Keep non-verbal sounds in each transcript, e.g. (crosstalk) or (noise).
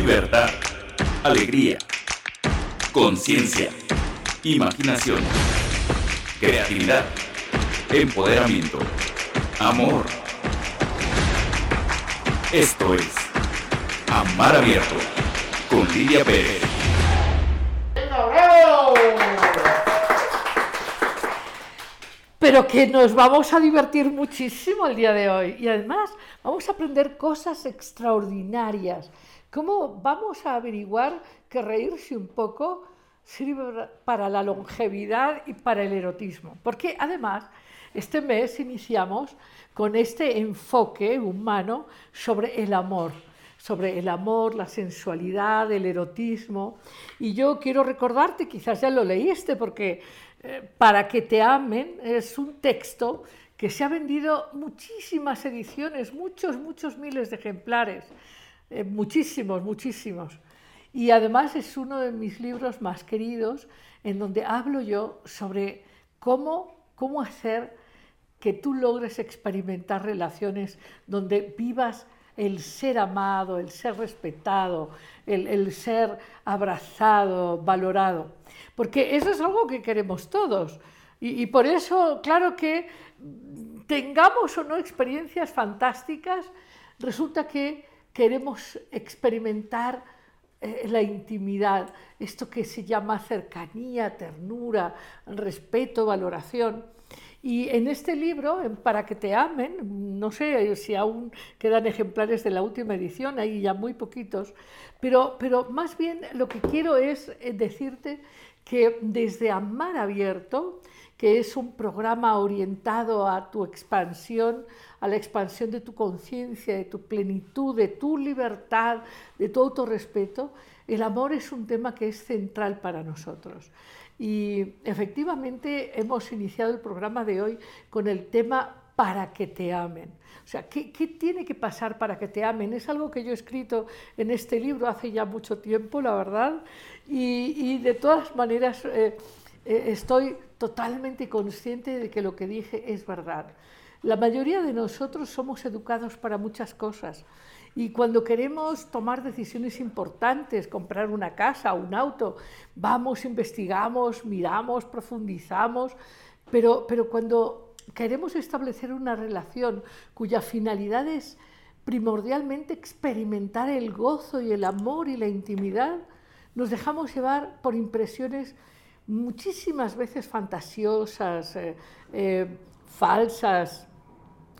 libertad, alegría, conciencia, imaginación, creatividad, empoderamiento, amor. Esto es Amar Abierto con Lidia Pérez. pero que nos vamos a divertir muchísimo el día de hoy y además vamos a aprender cosas extraordinarias. ¿Cómo vamos a averiguar que reírse un poco sirve para la longevidad y para el erotismo? Porque además este mes iniciamos con este enfoque humano sobre el amor sobre el amor, la sensualidad, el erotismo. Y yo quiero recordarte, quizás ya lo leíste, porque eh, para que te amen es un texto que se ha vendido muchísimas ediciones, muchos, muchos miles de ejemplares, eh, muchísimos, muchísimos. Y además es uno de mis libros más queridos, en donde hablo yo sobre cómo, cómo hacer que tú logres experimentar relaciones donde vivas el ser amado, el ser respetado, el, ser abrazado, valorado. Porque eso es algo que queremos todos. Y, por eso, claro que tengamos o no experiencias fantásticas, resulta que queremos experimentar eh, la intimidad, esto que se llama cercanía, ternura, respeto, valoración. Y en este libro, Para que te amen, no sé si aún quedan ejemplares de la última edición, hay ya muy poquitos, pero, pero más bien lo que quiero es eh, decirte que desde Amar Abierto, que es un programa orientado a tu expansión, a la expansión de tu conciencia, de tu plenitud, de tu libertad, de tu autorrespeto, el amor es un tema que es central para nosotros. Y efectivamente hemos iniciado el programa de hoy con el tema para que te amen. O sea, ¿qué, tiene que pasar para que te amen? Es algo que yo he escrito en este libro hace ya mucho tiempo, la verdad, y, de todas maneras eh, eh, estoy totalmente consciente de que lo que dije es verdad. La mayoría de nosotros somos educados para muchas cosas y cuando queremos tomar decisiones importantes, comprar una casa, un auto, vamos, investigamos, miramos, profundizamos, pero, pero cuando queremos establecer una relación cuya finalidad es primordialmente experimentar el gozo y el amor y la intimidad, nos dejamos llevar por impresiones muchísimas veces fantasiosas, eh, eh, falsas,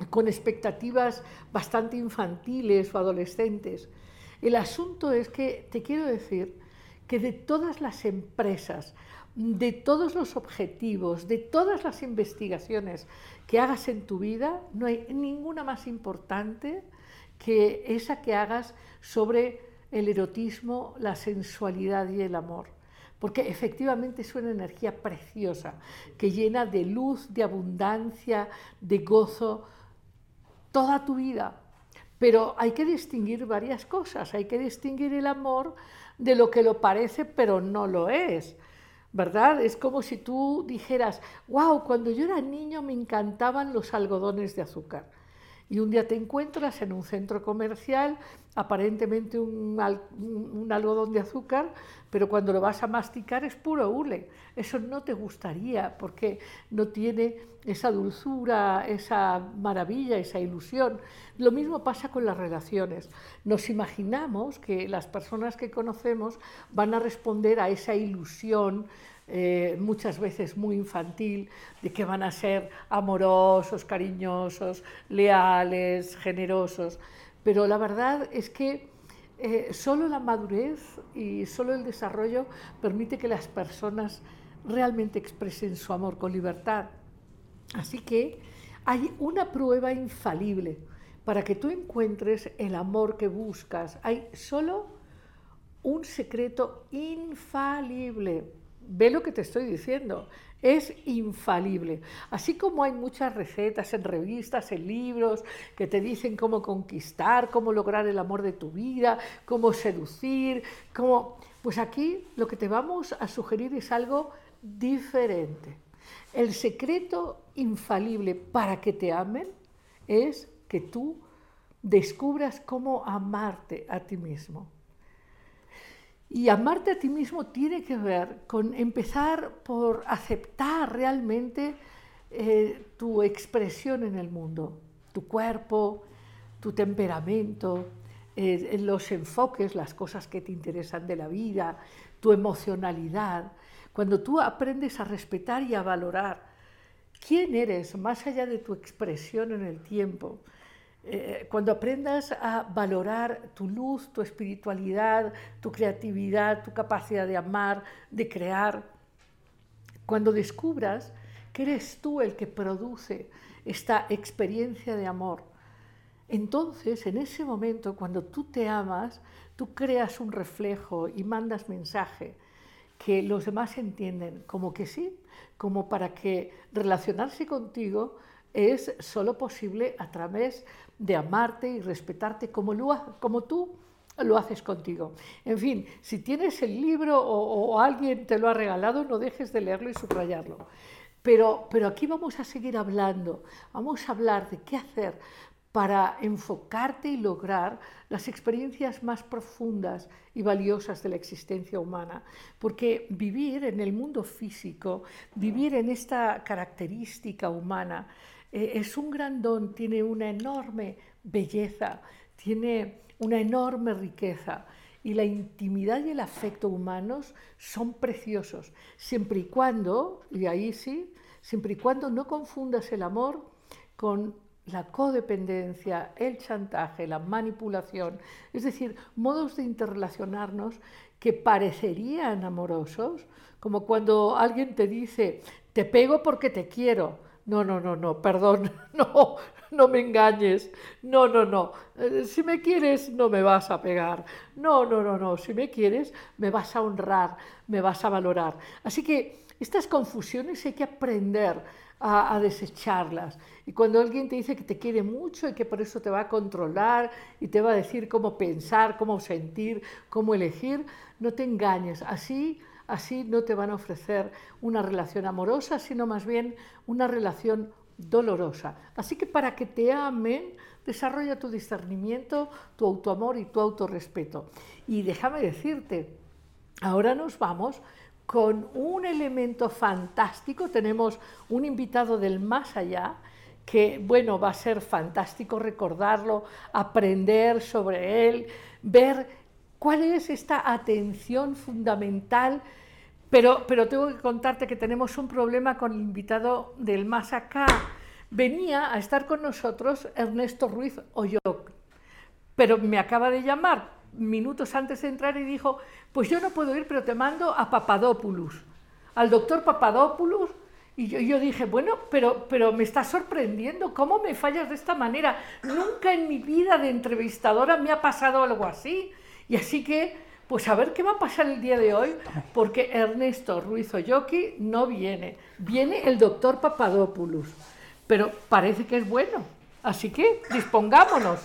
con expectativas bastante infantiles o adolescentes. El asunto es que te quiero decir que de todas las empresas, de todos los objetivos, de todas las investigaciones que hagas en tu vida, no hay ninguna más importante que esa que hagas sobre el erotismo, la sensualidad y el amor. Porque efectivamente es una energía preciosa que llena de luz, de abundancia, de gozo, toda tu vida. Pero hay que distinguir varias cosas. Hay que distinguir el amor de lo que lo parece, pero no lo es. ¿Verdad? Es como si tú dijeras, wow, cuando yo era niño me encantaban los algodones de azúcar y un día te encuentras en un centro comercial, aparentemente un, algodón de azúcar, pero cuando lo vas a masticar es puro hule. Eso no te gustaría porque no tiene esa dulzura, esa maravilla, esa ilusión. Lo mismo pasa con las relaciones. Nos imaginamos que las personas que conocemos van a responder a esa ilusión eh, muchas veces muy infantil, de que van a ser amorosos, cariñosos, leales, generosos. Pero la verdad es que eh, solo la madurez y solo el desarrollo permite que las personas realmente expresen su amor con libertad. Así que hay una prueba infalible para que tú encuentres el amor que buscas. Hay solo un secreto infalible ve lo que te estoy diciendo, es infalible. Así como hay muchas recetas en revistas, en libros, que te dicen cómo conquistar, cómo lograr el amor de tu vida, cómo seducir, cómo... Pues aquí lo que te vamos a sugerir es algo diferente. El secreto infalible para que te amen es que tú descubras cómo amarte a ti mismo. Y amarte a ti mismo tiene que ver con empezar por aceptar realmente eh, tu expresión en el mundo, tu cuerpo, tu temperamento, eh, los enfoques, las cosas que te interesan de la vida, tu emocionalidad. Cuando tú aprendes a respetar y a valorar quién eres más allá de tu expresión en el tiempo, eh, cuando aprendas a valorar tu luz, tu espiritualidad, tu creatividad, tu capacidad de amar, de crear, cuando descubras que eres tú el que produce esta experiencia de amor, entonces en ese momento, cuando tú te amas, tú creas un reflejo y mandas mensaje que los demás entienden como que sí, como para que relacionarse contigo es solo posible a través de amarte y respetarte como, lo, como tú lo haces contigo. En fin, si tienes el libro o, alguien te lo ha regalado, no dejes de leerlo y subrayarlo. Pero, pero aquí vamos a seguir hablando, vamos a hablar de qué hacer para enfocarte y lograr las experiencias más profundas y valiosas de la existencia humana. Porque vivir en el mundo físico, vivir en esta característica humana, eh, es un gran don, tiene una enorme belleza, tiene una enorme riqueza. Y la intimidad y el afecto humanos son preciosos, siempre y cuando, y ahí sí, siempre y cuando no confundas el amor con la codependencia, el chantaje, la manipulación, es decir, modos de interrelacionarnos que parecerían amorosos, como cuando alguien te dice, te pego porque te quiero. No, no, no, no, perdón, (laughs) no, no me engañes. No, no, no. Eh, si me quieres, no me vas a pegar. No, no, no, no. Si me quieres, me vas a honrar, me vas a valorar. Así que estas confusiones hay que aprender a, desecharlas. Y cuando alguien te dice que te quiere mucho y que por eso te va a controlar y te va a decir cómo pensar, cómo sentir, cómo elegir, no te engañes. Así, así no te van a ofrecer una relación amorosa, sino más bien una relación dolorosa. Así que para que te amen, desarrolla tu discernimiento, tu autoamor y tu autorrespeto. Y déjame decirte, ahora nos vamos con un elemento fantástico. Tenemos un invitado del más allá que, bueno, va a ser fantástico recordarlo, aprender sobre él, ver cuál es esta atención fundamental. Pero, pero tengo que contarte que tenemos un problema con el invitado del más acá. Venía a estar con nosotros Ernesto Ruiz Oyoc, pero me acaba de llamar minutos antes de entrar y dijo, pues yo no puedo ir, pero te mando a Papadopoulos, al doctor Papadopoulos. Y yo, yo, dije, bueno, pero, pero me está sorprendiendo, ¿cómo me fallas de esta manera? Nunca en mi vida de entrevistadora me ha pasado algo así. Y así que, pues a ver qué va a pasar el día de hoy, porque Ernesto Ruiz Oyoki no viene, viene el doctor Papadopoulos, pero parece que es bueno. Así que dispongámonos.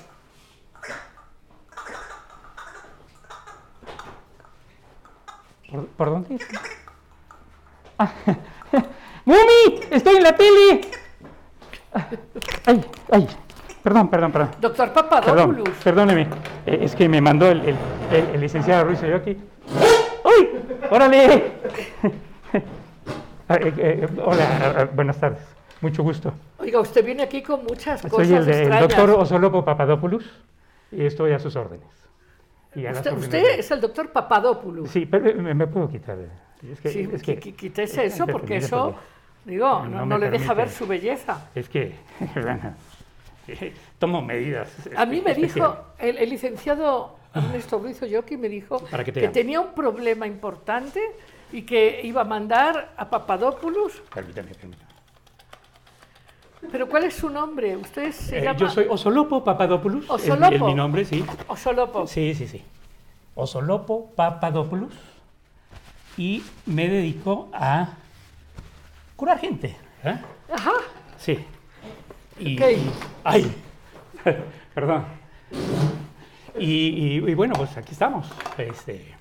¿Por, dónde? Ah, (laughs) ¡Mumi! ¡Estoy en la tele! ¡Ay, ay! Perdón, perdón, perdón. Doctor Papadopoulos. perdóneme. Eh, es que me mandó el, el, licenciado Ruiz aquí. ¡Uy! ¡Órale! (laughs) Ah, eh, eh, hola, buenas tardes. Mucho gusto. Oiga, usted viene aquí con muchas cosas Soy el, el doctor Osolopo Papadopoulos y estoy a sus órdenes. Usted, es el doctor Papadopoulos. Sí, pero me, puedo quitar. Es que, sí, es que, quítese eso porque eso, digo, no, le deja ver su belleza. Es que, (laughs) (laughs) tomo medidas. A mí me dijo, el, licenciado Ernesto Ruiz Yoki me dijo que tenía un problema importante y que iba a mandar a Papadopoulos. Permítame, permítame. ¿Pero cuál es su nombre? ¿Usted se eh, llama...? Yo soy Osolopo Papadopoulos. ¿Osolopo? Es, mi nombre, sí. ¿Osolopo? Sí, sí, sí. Osolopo Papadopoulos. Y me dedico a curar gente. ¿eh? Ajá. Sí. Y, ¡Ay! (laughs) Perdón. Y, bueno, pues aquí estamos. Este,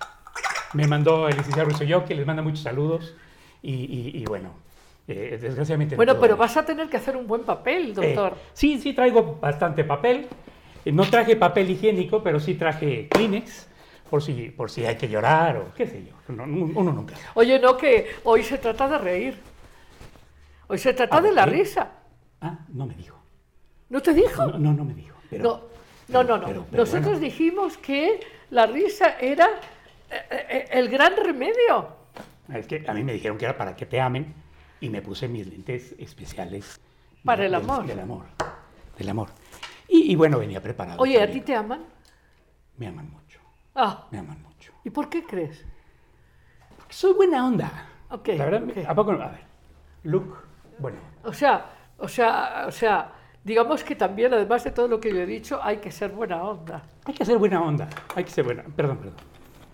me mandó el licenciado Ruiz que les manda muchos saludos. y bueno, eh, desgraciadamente. Bueno, pero vas a tener que hacer un buen papel, eh, doctor. sí, sí, traigo bastante papel. Eh, no traje papel higiénico, pero sí traje Kleenex, por si, por si hay que llorar o qué sé yo. No, no, uno nunca. Oye, no, que hoy se trata de reír. Hoy se trata de la risa. Ah, no me dijo. ¿No te dijo? No, no, no me dijo. Pero, No, no, no. no. pero- Nosotros bueno. dijimos que la risa era eh, eh, el gran remedio. Es que a mí me dijeron que era para que te amen y me puse mis lentes especiales. Para de- el amor. Del amor. Del amor. Y, y bueno, venía preparado. Oye, ¿a ti te aman? Me aman mucho. Ah, Me aman mucho. ¿y por qué crees? Soy buena onda. Ok, La verdad, ok. ¿a poco no? A ver. Look, bueno. O sea, o sea, o sea, digamos que también, además de todo lo que yo he dicho, hay que ser buena onda. Hay que ser buena onda. Hay que ser buena. Perdón, perdón.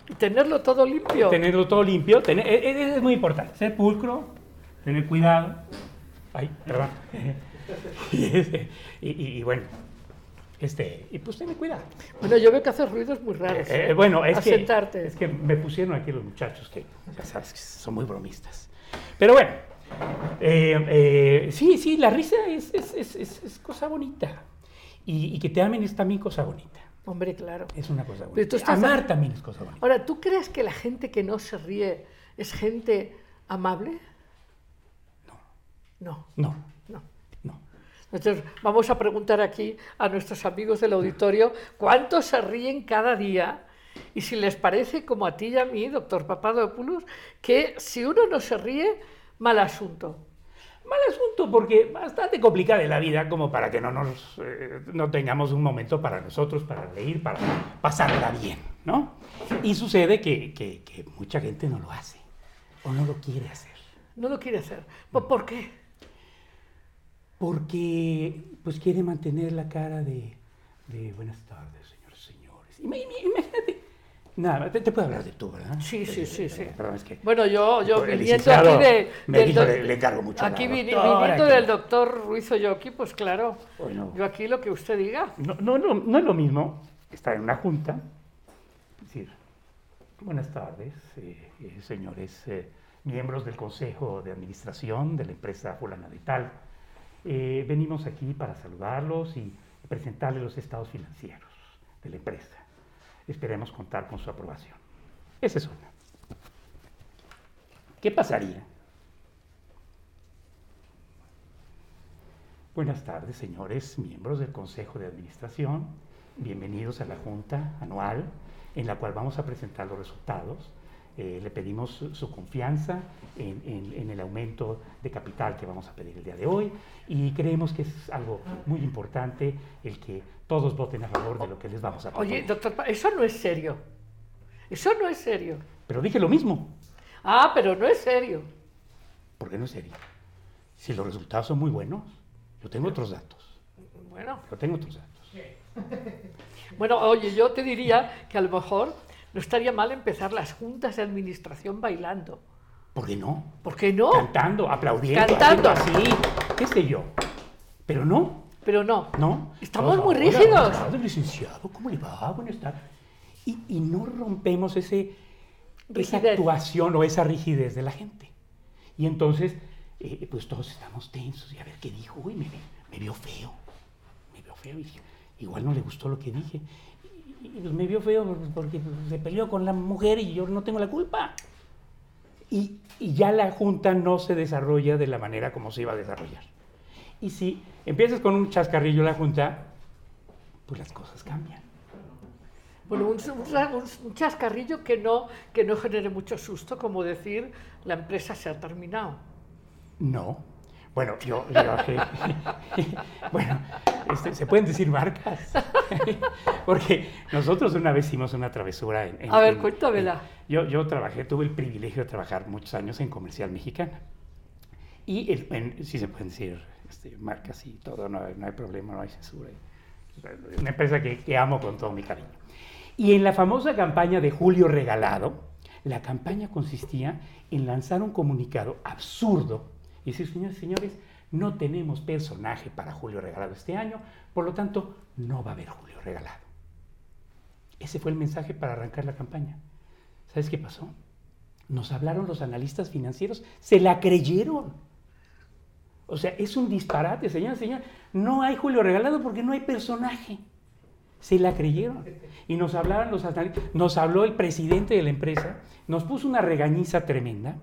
Y tenerlo todo limpio. Tenerlo todo limpio. Tener, e- e- es muy importante. Ser pulcro. Tener cuidado. Ay, perdón. (laughs) y, y- y- bueno. Este, y pues tener cuidado. Bueno, yo veo que haces ruidos muy raros. Eh, ¿eh? bueno, es que, es que me pusieron aquí los muchachos que ya sabes que son muy bromistas. Pero bueno, eh, eh, sí, sí, la risa es, es- es- es- es cosa bonita. Y, y que te amen es también cosa bonita. Hombre, claro. Es una cosa Pero bonita. tú estás Amar también es cosa bonita. Ahora, ¿tú crees que la gente que no se ríe es gente amable? No. No, No, no. no. Entonces, vamos a preguntar aquí a nuestros amigos del auditorio cuántos se ríen cada día y si les parece, como a ti y a mí, doctor Papadopoulos, que si uno no se ríe, mal asunto. Mal asunto porque bastante complicada es la vida como para que no nos eh, no tengamos un momento para nosotros, para reír, para pasarla bien, ¿no? Y sucede que, que- que mucha gente no lo hace o no lo quiere hacer. No lo quiere hacer. ¿Por por qué? Porque pues quiere mantener la cara de, de buenas tardes, señores y señores. Ima- ima- Imagínate. Nada, te, te puedo hablar de tú, ¿verdad? Sí, sí, sí, sí. Perdón, es que Bueno, yo, yo viniendo aquí de... me del dijo, doc- le- le encargo mucho Aquí viniendo del doctor Ruiz Oyoki, pues claro, Bueno. yo aquí lo que usted diga. no, no, no, no es lo mismo estar en una junta, decir, buenas tardes, eh, eh, señores eh, miembros del Consejo de Administración de la empresa fulana de tal. Venimos aquí para saludarlos y presentarles los estados financieros de la empresa. Esperemos contar con su aprobación. Esa es una. ¿Qué pasaría? Buenas tardes, señores miembros del Consejo de Administración. Bienvenidos a la Junta Anual, en la cual vamos a presentar los resultados. Eh, le pedimos su, su confianza en, en- en el aumento de capital que vamos a pedir el día de hoy y creemos que es algo muy importante el que todos voten a favor de lo que les vamos a proponer. Oye, doctor, eso no es serio. Eso no es serio. Pero dije lo mismo, Ah, pero no es serio. porque no es serio. Si los resultados son muy buenos, yo tengo otros datos. Bueno, Yo tengo otros datos. (laughs) bueno, oye, yo te diría que a lo mejor no estaría mal empezar las juntas de administración bailando. ¿Por qué no? ¿Por qué no? Cantando, aplaudiendo, Cantando. así, qué sé yo. Pero no, Pero no. no. Estamos Todos, muy "Hola, rígidos". tardes, licenciado, ¿cómo le va? Buenas tardes. Y, y no rompemos ese, esa Rigidez. actuación o esa rigidez de la gente. Y entonces, eh, pues todos estamos tensos y a ver qué dijo. Uy, me, me vio feo. Me vio feo y dije, igual no le gustó lo que dije. Y, pues, me vio feo porque se peleó con la mujer y yo no tengo la culpa. Y, y ya la junta no se desarrolla de la manera como se iba a desarrollar. Y si empiezas con un chascarrillo la junta, pues las cosas cambian. Bueno, un, un- un chascarrillo que no, que no genere mucho susto, como decir, la empresa se ha terminado. No. Bueno, yo, yo- (laughs) bueno, este, se pueden decir marcas. (laughs) Porque nosotros una vez hicimos una travesura en... en- A ver, en- cuéntamela. en- yo, yo trabajé, tuve el privilegio de trabajar muchos años en comercial mexicana. Y el- sí se pueden decir este, marcas y todo, no, hay- no hay problema, no hay censura. Una empresa que, que amo con todo mi cariño. Y en la famosa campaña de Julio Regalado, la campaña consistía en lanzar un comunicado absurdo y decir, señores, señores, no tenemos personaje para Julio Regalado este año, por lo tanto, no va a haber Julio Regalado. Ese fue el mensaje para arrancar la campaña. ¿Sabes qué pasó? Nos hablaron los analistas financieros, se la creyeron. O sea, es un disparate, señor, señor. No hay Julio Regalado porque no hay personaje. Se la creyeron. Y nos hablaron los analistas, nos habló el presidente de la empresa, nos puso una regañiza tremenda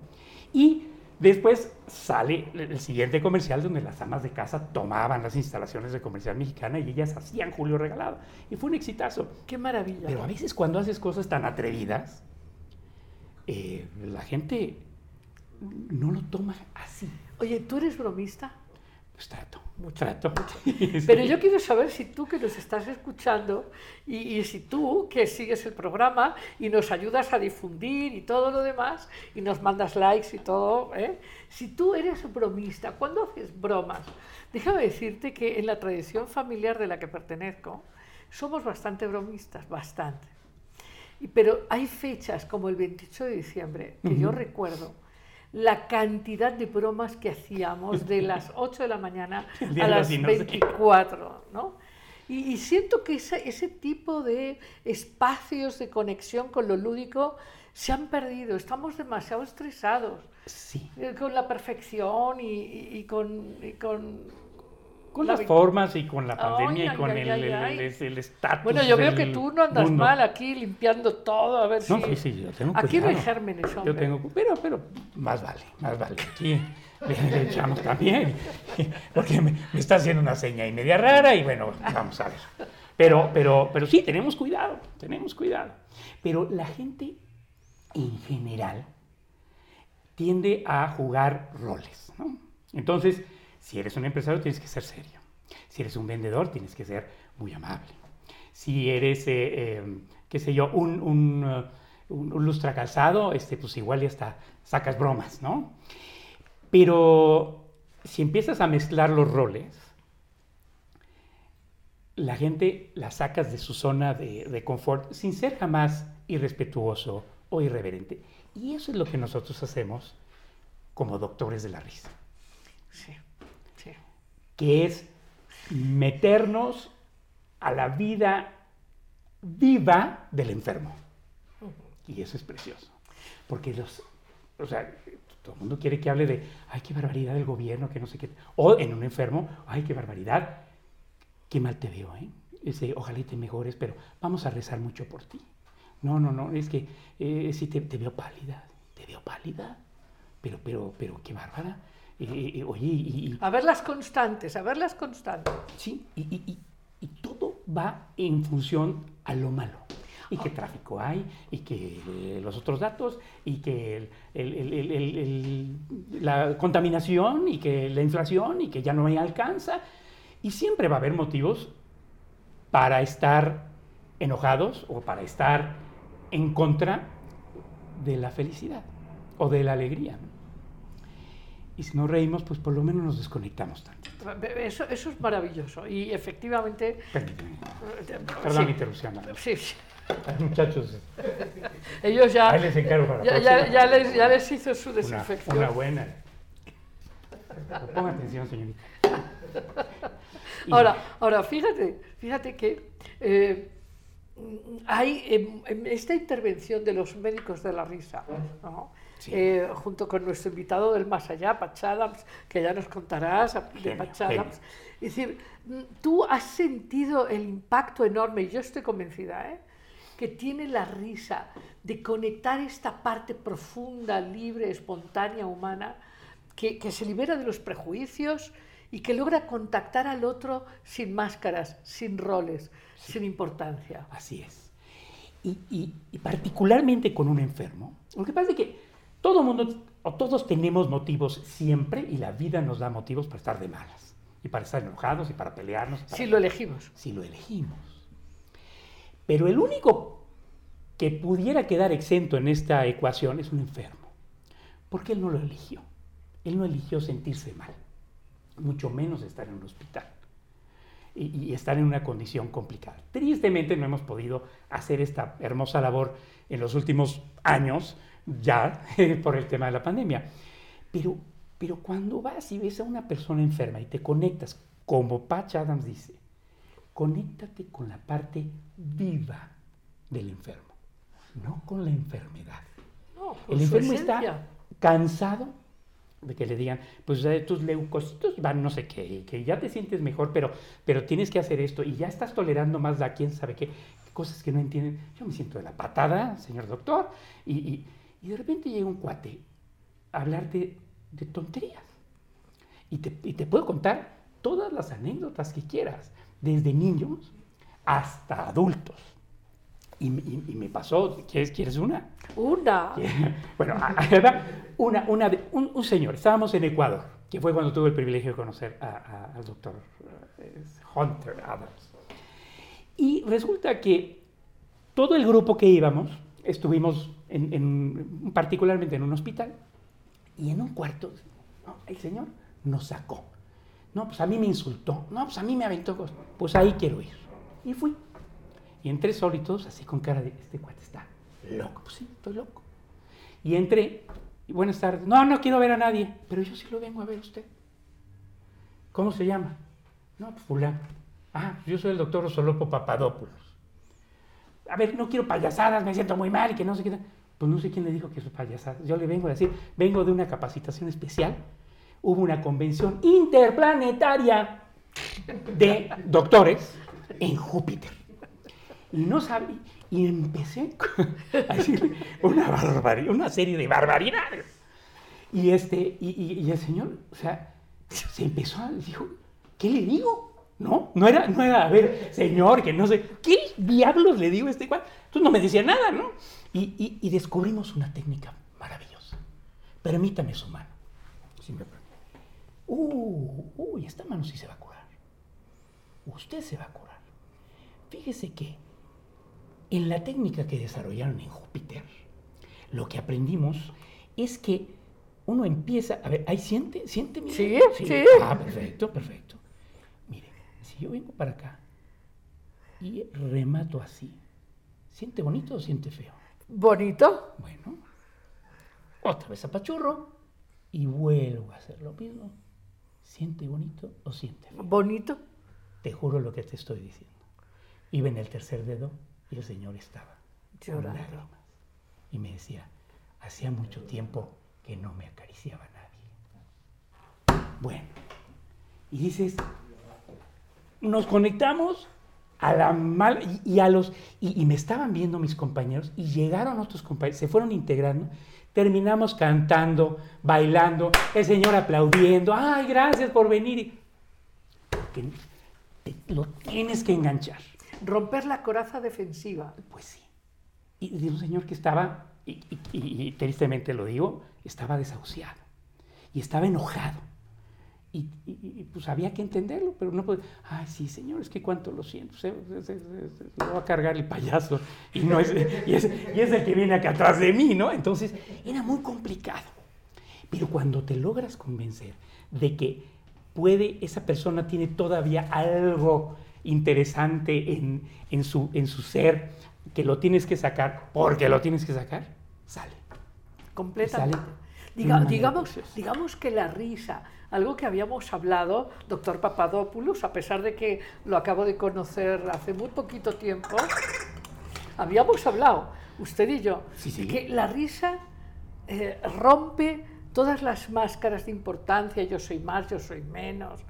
y después sale el siguiente comercial donde las amas de casa tomaban las instalaciones de comercial mexicana y ellas hacían Julio Regalado. Y fue un exitazo. Qué maravilla. Pero a veces cuando haces cosas tan atrevidas, eh, la gente no lo toma así. Oye, ¿tú eres bromista? Pues trato, Mucho, trato. (laughs) Pero yo quiero saber si tú que nos estás escuchando y, y, si tú que sigues el programa y nos ayudas a difundir y todo lo demás y nos mandas likes y todo, ¿eh? si tú eres bromista, ¿cuándo haces bromas? Déjame decirte que en la tradición familiar de la que pertenezco somos bastante bromistas, bastante. Y, pero hay fechas como el 28 de diciembre que uh -huh. yo recuerdo la cantidad de bromas que hacíamos de las (laughs) 8 de la mañana a las 24, ¿no? Y, y siento que ese, ese, tipo de espacios de conexión con lo lúdico se han perdido, estamos demasiado estresados sí. con la perfección y, y, y con... Y con las formas y con la pandemia ay, y con ay, el ay, estatus. Bueno, yo veo que tú no andas mundo. mal aquí limpiando todo, a ver No, si... sí, sí, yo tengo Aquí no hay gérmenes, hombre. Yo tengo, pero, pero más vale, más vale. Aquí le, le echamos también, porque me, me, está haciendo una seña y media rara y bueno, vamos a ver. Pero, pero, pero sí, tenemos cuidado, tenemos cuidado. Pero la gente en general tiende a jugar roles, ¿no? Entonces, si eres un empresario tienes que ser serio. Si eres un vendedor tienes que ser muy amable. Si eres, eh, eh, qué sé yo, un, un, uh, un, un este, pues igual ya está, sacas bromas, ¿no? Pero si empiezas a mezclar los roles, la gente la sacas de su zona de, de confort sin ser jamás irrespetuoso o irreverente. Y eso es lo que nosotros hacemos como doctores de la risa. Sí. Que es meternos a la vida viva del enfermo. Y eso es precioso. Porque los, o sea, todo el mundo quiere que hable de, ay, qué barbaridad del gobierno, que no sé qué. O en un enfermo, ay, qué barbaridad, qué mal te veo, ¿eh? Ese, ojalá y te mejores, pero vamos a rezar mucho por ti. No, no, no, es que eh, sí te, te, veo pálida, te veo pálida, pero, pero, pero qué bárbara. Eh, oye, y, y, A ver las constantes, a ver las constantes. Sí, y, y, y, todo va en función a lo malo. Y qué tráfico hay, y que eh, los otros datos, y que el, el, el, la contaminación, y que la inflación, y que ya no me alcanza. Y siempre va a haber motivos para estar enojados o para estar en contra de la felicidad o de la alegría. Y si no reímos, pues por lo menos nos desconectamos tanto. Eso, eso es maravilloso y efectivamente... Permíteme. Perdón sí. interrupción. ¿no? Sí, sí. Muchachos. Ellos ya... Ahí les encargo para ya, ya, ya, les, ya les hizo su desinfección. Una, una buena. Ponga atención, señorita. Y... Ahora, ahora, fíjate, fíjate que eh, hay en, en, esta intervención de los médicos de la risa, ¿no? Sí. Eh, junto con nuestro invitado del más allá, Patch Adams, que ya nos contarás de Patch Adams. Es decir, tú has sentido el impacto enorme, y yo estoy convencida, ¿eh? que tiene la risa de conectar esta parte profunda, libre, espontánea, humana, que, que se libera de los prejuicios y que logra contactar al otro sin máscaras, sin roles, sí. sin importancia. Así es. Y, y, y, particularmente con un enfermo, lo que pasa es que todo mundo, o todos tenemos motivos siempre, y la vida nos da motivos para estar de malas, y para estar enojados, y para pelearnos. Para si lo elegimos. Si lo elegimos. Pero el único que pudiera quedar exento en esta ecuación es un enfermo, porque él no lo eligió. Él no eligió sentirse mal, mucho menos estar en un hospital y, estar en una condición complicada. Tristemente no hemos podido hacer esta hermosa labor en los últimos años, ya (laughs) por el tema de la pandemia. Pero, pero cuando vas y ves a una persona enferma y te conectas, como Patch Adams dice, conéctate con la parte viva del enfermo, no con la enfermedad. No, el enfermo está cansado de que le digan, pues eh, tus leucocitos van no sé qué, que ya te sientes mejor, pero, pero tienes que hacer esto y ya estás tolerando más a quién sabe qué, cosas que no entienden. Yo me siento de la patada, señor doctor, y, y- y de repente llega un cuate a hablarte de tonterías. Y te, y te puedo contar todas las anécdotas que quieras, desde niños hasta adultos. Y, y- y me pasó, ¿quieres, ¿quieres una? Una. (laughs) Bueno, una, una de- un, un señor, estábamos en Ecuador, que fue cuando tuve el privilegio de conocer a- a- al doctor eh, Hunter Adams. Y resulta que todo el grupo que íbamos, estuvimos en, en- particularmente en un hospital, y en un cuarto, el señor nos sacó. No, pues a mí me insultó. No, pues a mí me aventó cosas. Pues ahí quiero ir. Y fui. Y entré solo y todos así con cara de, este cuate está loco. Pues sí, estoy loco. Y entré, y buenas tardes. No, no quiero ver a nadie, pero yo sí lo vengo a ver a usted. ¿Cómo se llama? No, pues fulano. Ah, yo soy el doctor Rosolopo Papadopoulos. A ver, no quiero payasadas, me siento muy mal y que no sé qué. Pues no sé quién le dijo que es payasadas. Yo le vengo a decir, vengo de una capacitación especial. Hubo una convención interplanetaria de doctores en Júpiter. Y no sabía, y empecé a decirle una barbaridad, una serie de barbaridades. Y este, y el señor, o sea, se empezó a, dijo, ¿qué le digo? No, no era, no era, a ver, señor, que no sé, ¿qué diablos le digo a este cual? Entonces no me decía nada, ¿no? Y, y- y descubrimos una técnica maravillosa. Permítame su mano. si me. Uh, uy, esta mano sí se va a curar. Usted se va a curar. Fíjese que en la técnica que desarrollaron en Júpiter, lo que aprendimos es que uno empieza, a ver, ahí siente, siente, mire? Sí, sí. Ah, perfecto, perfecto. Mire, si yo vengo para acá y remato así, ¿siente bonito o siente feo? Bonito. Bueno, otra vez apachurro y vuelvo a hacer lo mismo. ¿Siente bonito o siente feo? Bonito. Te juro lo que te estoy diciendo. Iba en el tercer dedo y el señor estaba Llorando. lágrimas. Y me decía, hacía mucho tiempo que no me acariciaba nadie. Bueno, y dices, nos conectamos a la mal y, y a los y, y me estaban viendo mis compañeros y llegaron otros compañeros, se fueron integrando, terminamos cantando, bailando, el señor aplaudiendo, ay, gracias por venir. Y- Porque te- lo tienes que enganchar. Romper la coraza defensiva. Pues sí. Y de un señor que estaba, y- y tristemente lo digo, estaba desahuciado. Y estaba enojado. Y, y- y, pues había que entenderlo, pero no puede. Ay, sí, señor, es que cuánto lo siento. Se, se- se- se- lo va a cargar el payaso. Y, no es, y, es, y es el que viene acá atrás de mí, ¿no? Entonces, era muy complicado. Pero cuando te logras convencer de que puede, esa persona tiene todavía algo interesante en, en su, en su ser, que lo tienes que sacar, porque lo tienes que sacar, sale. Completamente. sale Diga- digamos, preciosa. digamos que la risa, algo que habíamos hablado, doctor Papadopoulos, a pesar de que lo acabo de conocer hace muy poquito tiempo, habíamos hablado, usted y yo, Sí, sí. de que la risa eh, rompe todas las máscaras de importancia, yo soy más, yo soy menos,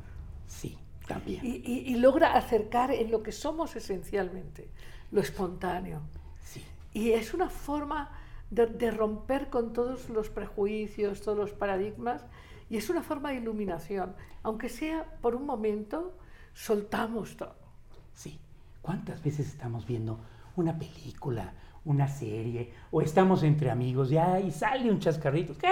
Sí, también. y, y- y logra acercar en lo que somos esencialmente, lo espontáneo. Sí. Y es una forma de, de romper con todos los prejuicios, todos los paradigmas, y es una forma de iluminación. Aunque sea por un momento, soltamos todo. Sí. ¿Cuántas veces estamos viendo una película, una serie, o estamos entre amigos y ahí sale un chascarrito? (laughs)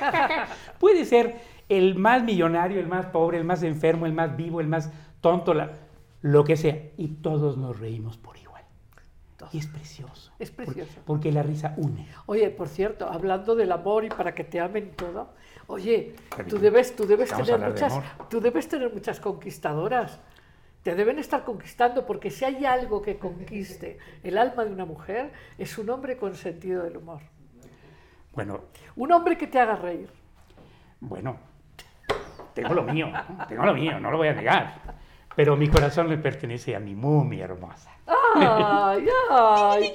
(laughs) Puede ser el más millonario, el más pobre, el más enfermo, el más vivo, el más tonto, la- lo que sea, y todos nos reímos por igual. Todo. Y es precioso. Es precioso. Porque, la risa une. Oye, por cierto, hablando del amor y para que te amen todo, oye, tú debes, tú debes tener de muchas, amor. tú debes tener muchas conquistadoras. Te deben estar conquistando porque si hay algo que conquiste el alma de una mujer es un hombre con sentido del humor, Bueno, un hombre que te haga reír. Bueno, tengo lo mío, tengo lo mío, no lo voy a negar. Pero mi corazón le pertenece a mi mumi hermosa. Ay, (laughs) ay.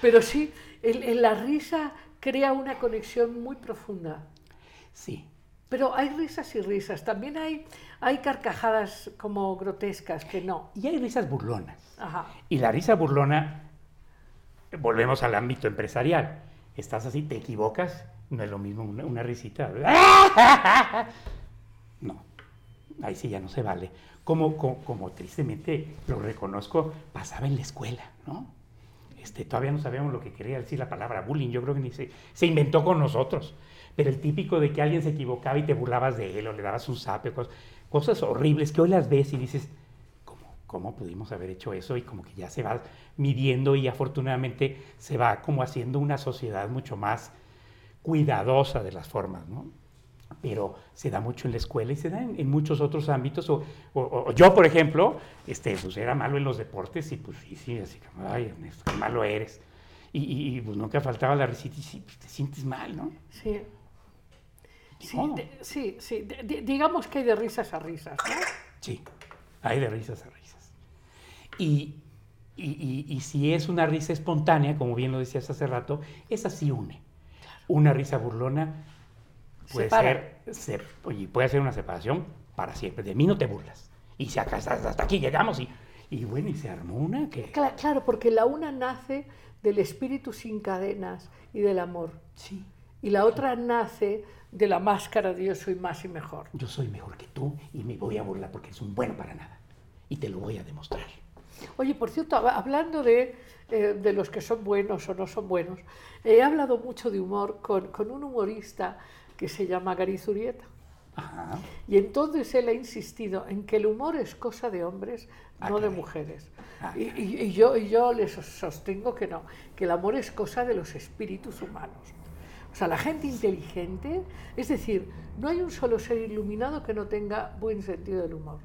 Pero sí, el- el- la risa crea una conexión muy profunda. Sí. Pero hay risas y risas. También hay, hay carcajadas como grotescas que no. Y hay risas burlonas. Ajá. Y la risa burlona, volvemos al ámbito empresarial. Estás así, te equivocas, no es lo mismo una, una risita. (laughs) Ahí sí ya no se vale. Como, como, como tristemente lo reconozco, pasaba en la escuela, ¿no? Este, todavía no sabíamos lo que quería decir la palabra bullying, yo creo que ni se, se inventó con nosotros. Pero el típico de que alguien se equivocaba y te burlabas de él o le dabas un zape, cosas, cosas horribles que hoy las ves y dices, ¿cómo, ¿cómo pudimos haber hecho eso? Y como que ya se va midiendo y afortunadamente se va como haciendo una sociedad mucho más cuidadosa de las formas, ¿no? Pero se da mucho en la escuela y se da en, en muchos otros ámbitos. O, o- o yo, por ejemplo, este, pues era malo en los deportes y pues sí, sí, así como, ay, Ernesto, qué malo eres. Y, y- y, pues nunca faltaba la risita y sí, pues, te sientes mal, ¿no? Sí. Sí, de- sí, sí. De- de- digamos que hay de risas a risas, ¿no? Sí, hay de risas a risas. Y, y- y- y si es una risa espontánea, como bien lo decías hace rato, esa sí une. Una risa burlona puede ser, se- oye, puede ser una separación para siempre. De mí no te burlas. Y si acá hasta, hasta aquí llegamos y, y bueno, y se armó una que... Cla- Claro, porque la una nace del espíritu sin cadenas y del amor. Sí, Y la otra nace de la máscara de yo soy más y mejor. yo soy mejor que tú y me voy a burlar porque es un bueno para nada. Y te lo voy a demostrar. Oye, por cierto, hab- hablando de, eh, de los que son buenos o no son buenos, he hablado mucho de humor con, con un humorista que se llama Gary Zurieta. Ajá. Y entonces él ha insistido en que el humor es cosa de hombres, Ah, no de mujeres. Ah, Y, y- y yo, y yo les sostengo que no, que el amor es cosa de los espíritus humanos. O sea, la gente inteligente, es decir, no hay un solo ser iluminado que no tenga buen sentido del humor,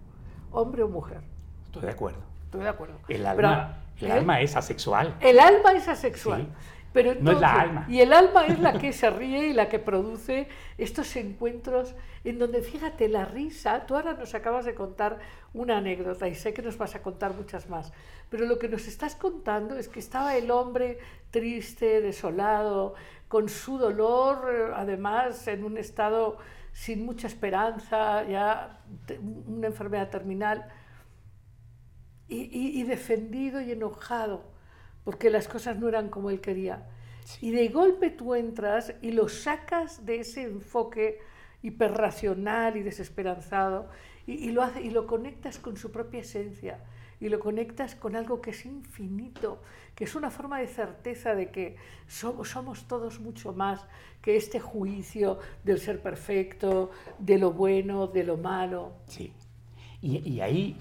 hombre o mujer. Estoy de acuerdo. Estoy de acuerdo. El Pero, alma, el ¿eh? alma es asexual. El alma es asexual. Sí. Pero No es la entonces- alma. Y el alma es la que se ríe y la que produce estos encuentros en donde, fíjate, la risa, tú ahora nos acabas de contar una anécdota y sé que nos vas a contar muchas más, pero lo que nos estás contando es que estaba el hombre triste, desolado, con su dolor, además en un estado sin mucha esperanza, ya una enfermedad terminal, y, y- y defendido y enojado porque las cosas no eran como él quería. Y de golpe tú entras y lo sacas de ese enfoque hiperracional y desesperanzado y, y lo, hace, y lo conectas con su propia esencia y lo conectas con algo que es infinito, que es una forma de certeza de que somos, somos todos mucho más que este juicio del ser perfecto, de lo bueno, de lo malo. Sí. Y, y ahí,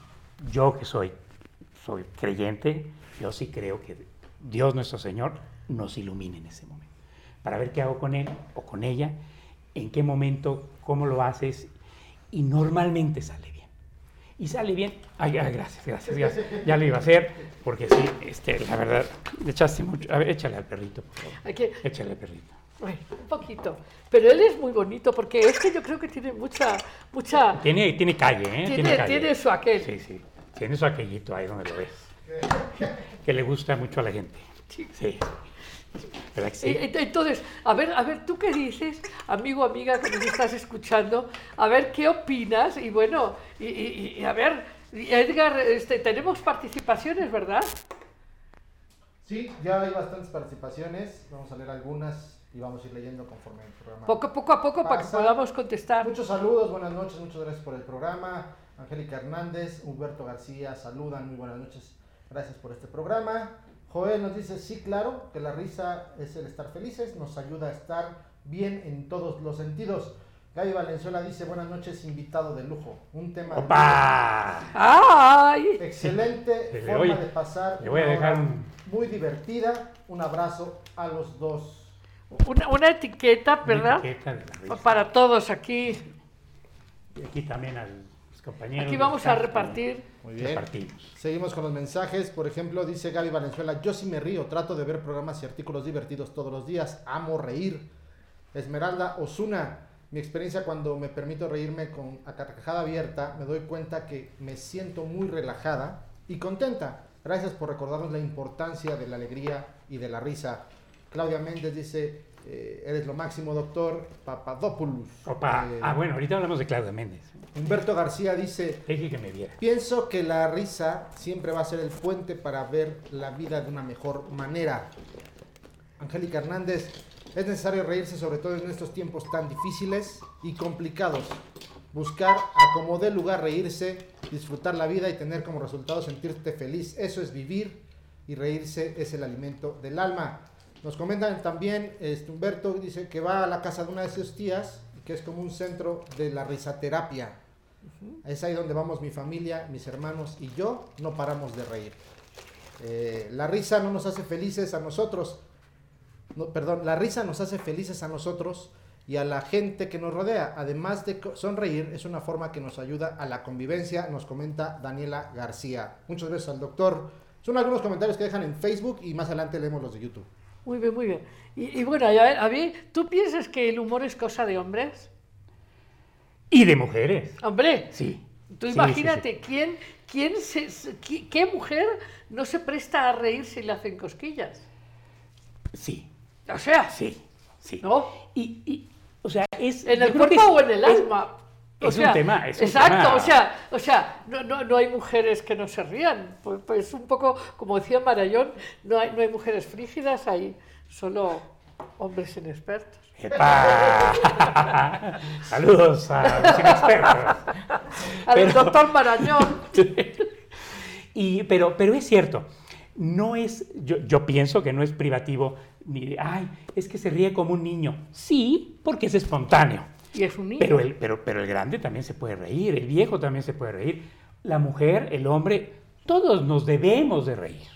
yo que soy, soy creyente, yo sí creo que Dios nuestro Señor nos ilumine en ese momento. Para ver qué hago con Él o con ella, en qué momento, cómo lo haces. Y normalmente sale bien. Y sale bien. Ay, ay, gracias, gracias, gracias. Ya lo iba a hacer, porque sí, este, la verdad, le echaste mucho. A ver, échale al perrito, por favor. Hay que, Échale al perrito. Bueno, un poquito. Pero él es muy bonito porque este yo creo que tiene mucha, mucha, Tiene, tiene calle, ¿eh? tiene, calle. tiene su aquel. Sí, sí. Tiene su aquellito ahí donde lo ves. (laughs) Que le gusta mucho a la gente. Sí. Eh, ent- Entonces, a ver, a ver, ¿tú qué dices, amigo, amiga que nos estás escuchando? A ver, ¿qué opinas? Y bueno, y, y- y a ver, Edgar, este, tenemos participaciones, ¿verdad? Sí, ya hay bastantes participaciones. Vamos a leer algunas y vamos a ir leyendo conforme el programa. Poco, poco a poco para que podamos contestar. Muchos saludos, buenas noches, muchas gracias por el programa. Angélica Hernández, Humberto García, saludan, muy buenas noches, gracias por este programa. Joel nos dice, sí, claro, que la risa es el estar felices, nos ayuda a estar bien en todos los sentidos. Gaby Valenzuela dice, buenas noches, invitado de lujo. Un tema de ¡Opa! ¡Ay! Excelente Le forma voy- de pasar. le voy a una dejar un- Muy divertida. Un abrazo a los dos. Una, una etiqueta, Una ¿verdad? etiqueta de la risa. Para todos aquí. Y aquí también a los compañeros. Aquí vamos a repartir. Muy bien. Repartimos. Seguimos con los mensajes. Por ejemplo, dice Gaby Valenzuela, yo sí me río, trato de ver programas y artículos divertidos todos los días, amo reír. Esmeralda Osuna, mi experiencia cuando me permito reírme con a carcajada abierta, me doy cuenta que me siento muy relajada y contenta. Gracias por recordarnos la importancia de la alegría y de la risa. Claudia Méndez dice, Eh, eres lo máximo, doctor Papadopoulos. Opa. Eh, Ah, bueno, ahorita hablamos de Claudia Méndez. Humberto García dice, Dije que me viera. pienso que la risa siempre va a ser el puente para ver la vida de una mejor manera. Angélica Hernández, es necesario reírse sobre todo en estos tiempos tan difíciles y complicados. Buscar a como dé lugar reírse, disfrutar la vida y tener como resultado sentirte feliz. Eso es vivir y reírse es el alimento del alma. Nos comentan también, este, Humberto dice que va a la casa de una de sus tías, que es como un centro de la risaterapia. Es ahí donde vamos mi familia, mis hermanos y yo, no paramos de reír. Eh, la risa no nos hace felices a nosotros, no, perdón, la risa nos hace felices a nosotros y a la gente que nos rodea. Además de sonreír, es una forma que nos ayuda a la convivencia, nos comenta Daniela García. Muchas gracias al doctor. Son algunos comentarios que dejan en Facebook y más adelante leemos los de YouTube. Muy bien, muy bien. Y, y bueno, ya, a mí, ¿tú piensas que el humor es cosa de hombres? Y de mujeres. Hombre, Sí. tú Sí, sí, imagínate, ¿quién, quién se, ¿qué mujer no se presta a reír si le hacen cosquillas? Sí, O sea, sí, sí. ¿no? Y, y, o sea, es... ¿En el cuerpo es- o en el es- alma? O es un tema, es un exacto, tema- o sea, o sea no, no, no hay mujeres que no se rían. Pues, pues un poco, como decía Marayón, no hay, no hay mujeres frígidas, hay solo hombres inexpertos. ¡Epa! (laughs) Saludos a los inexpertos. (laughs) Al Pero- doctor Marañón. (laughs) y, pero, pero es cierto, no es, yo, yo pienso que no es privativo ni de, ay, es que se ríe como un niño. Sí, porque es espontáneo. Y es un niño. Pero el, pero, pero el grande también se puede reír, el viejo también se puede reír, la mujer, el hombre, todos nos debemos de reír,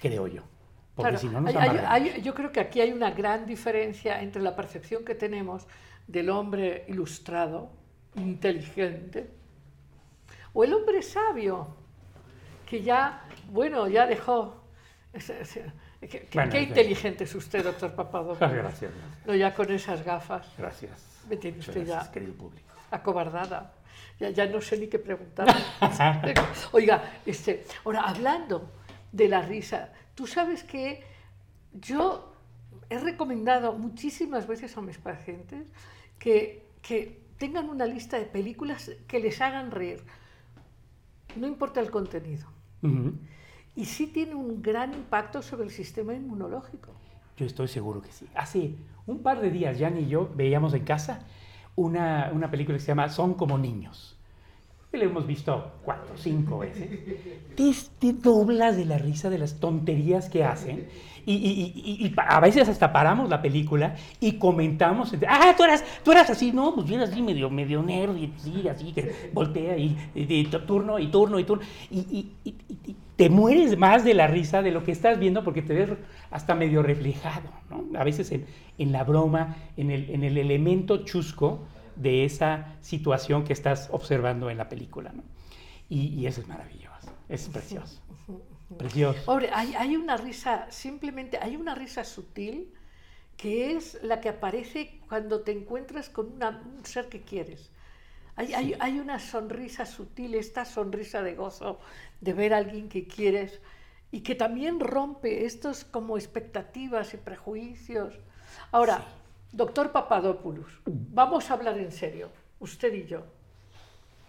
creo yo. Porque Claro, si no nos hay- yo creo que aquí hay una gran diferencia entre la percepción que tenemos del hombre ilustrado, inteligente, o el hombre sabio, que ya, bueno, ya dejó... (laughs) ¿Qué, Bueno, inteligente es usted, doctor Papadopoulos? (laughs) Gracias, gracias. No, ya con esas gafas, Gracias. Me tiene Muchas usted ya- gracias, querido público. acobardada. Ya, ya no sé ni qué preguntar. (laughs) Oiga, este, ahora hablando de la risa, tú sabes que yo he recomendado muchísimas veces a mis pacientes que, que tengan una lista de películas que les hagan reír. No importa el contenido. Y sí tiene un gran impacto sobre el sistema inmunológico. Yo estoy seguro que sí. Hace un par de días, Jan y yo veíamos en casa una, una película que se llama Son como niños. Que la hemos visto cuatro, cinco veces. Te, doblas de la risa de las tonterías que hacen. Y, y- y- y a veces hasta paramos la película y comentamos. Ah, tú eras, tú eras así, no, pues yo era así medio, medio nerd, y sí, así que voltea y, y- y turno y turno y turno. Y, y- y- y- y te mueres más de la risa de lo que estás viendo porque te ves hasta medio reflejado, ¿no? A veces en, en la broma, en el, en el elemento chusco de esa situación que estás observando en la película, ¿no? Y, y eso es maravilloso, es precioso, precioso. Hombre, hay, hay una risa, simplemente hay una risa sutil que es la que aparece cuando te encuentras con una- un ser que quieres. Hay, hay- hay una sonrisa sutil, esta sonrisa de gozo de ver a alguien que quieres y que también rompe estos como expectativas y prejuicios. Ahora, doctor Papadopoulos, vamos a hablar en serio, usted y yo.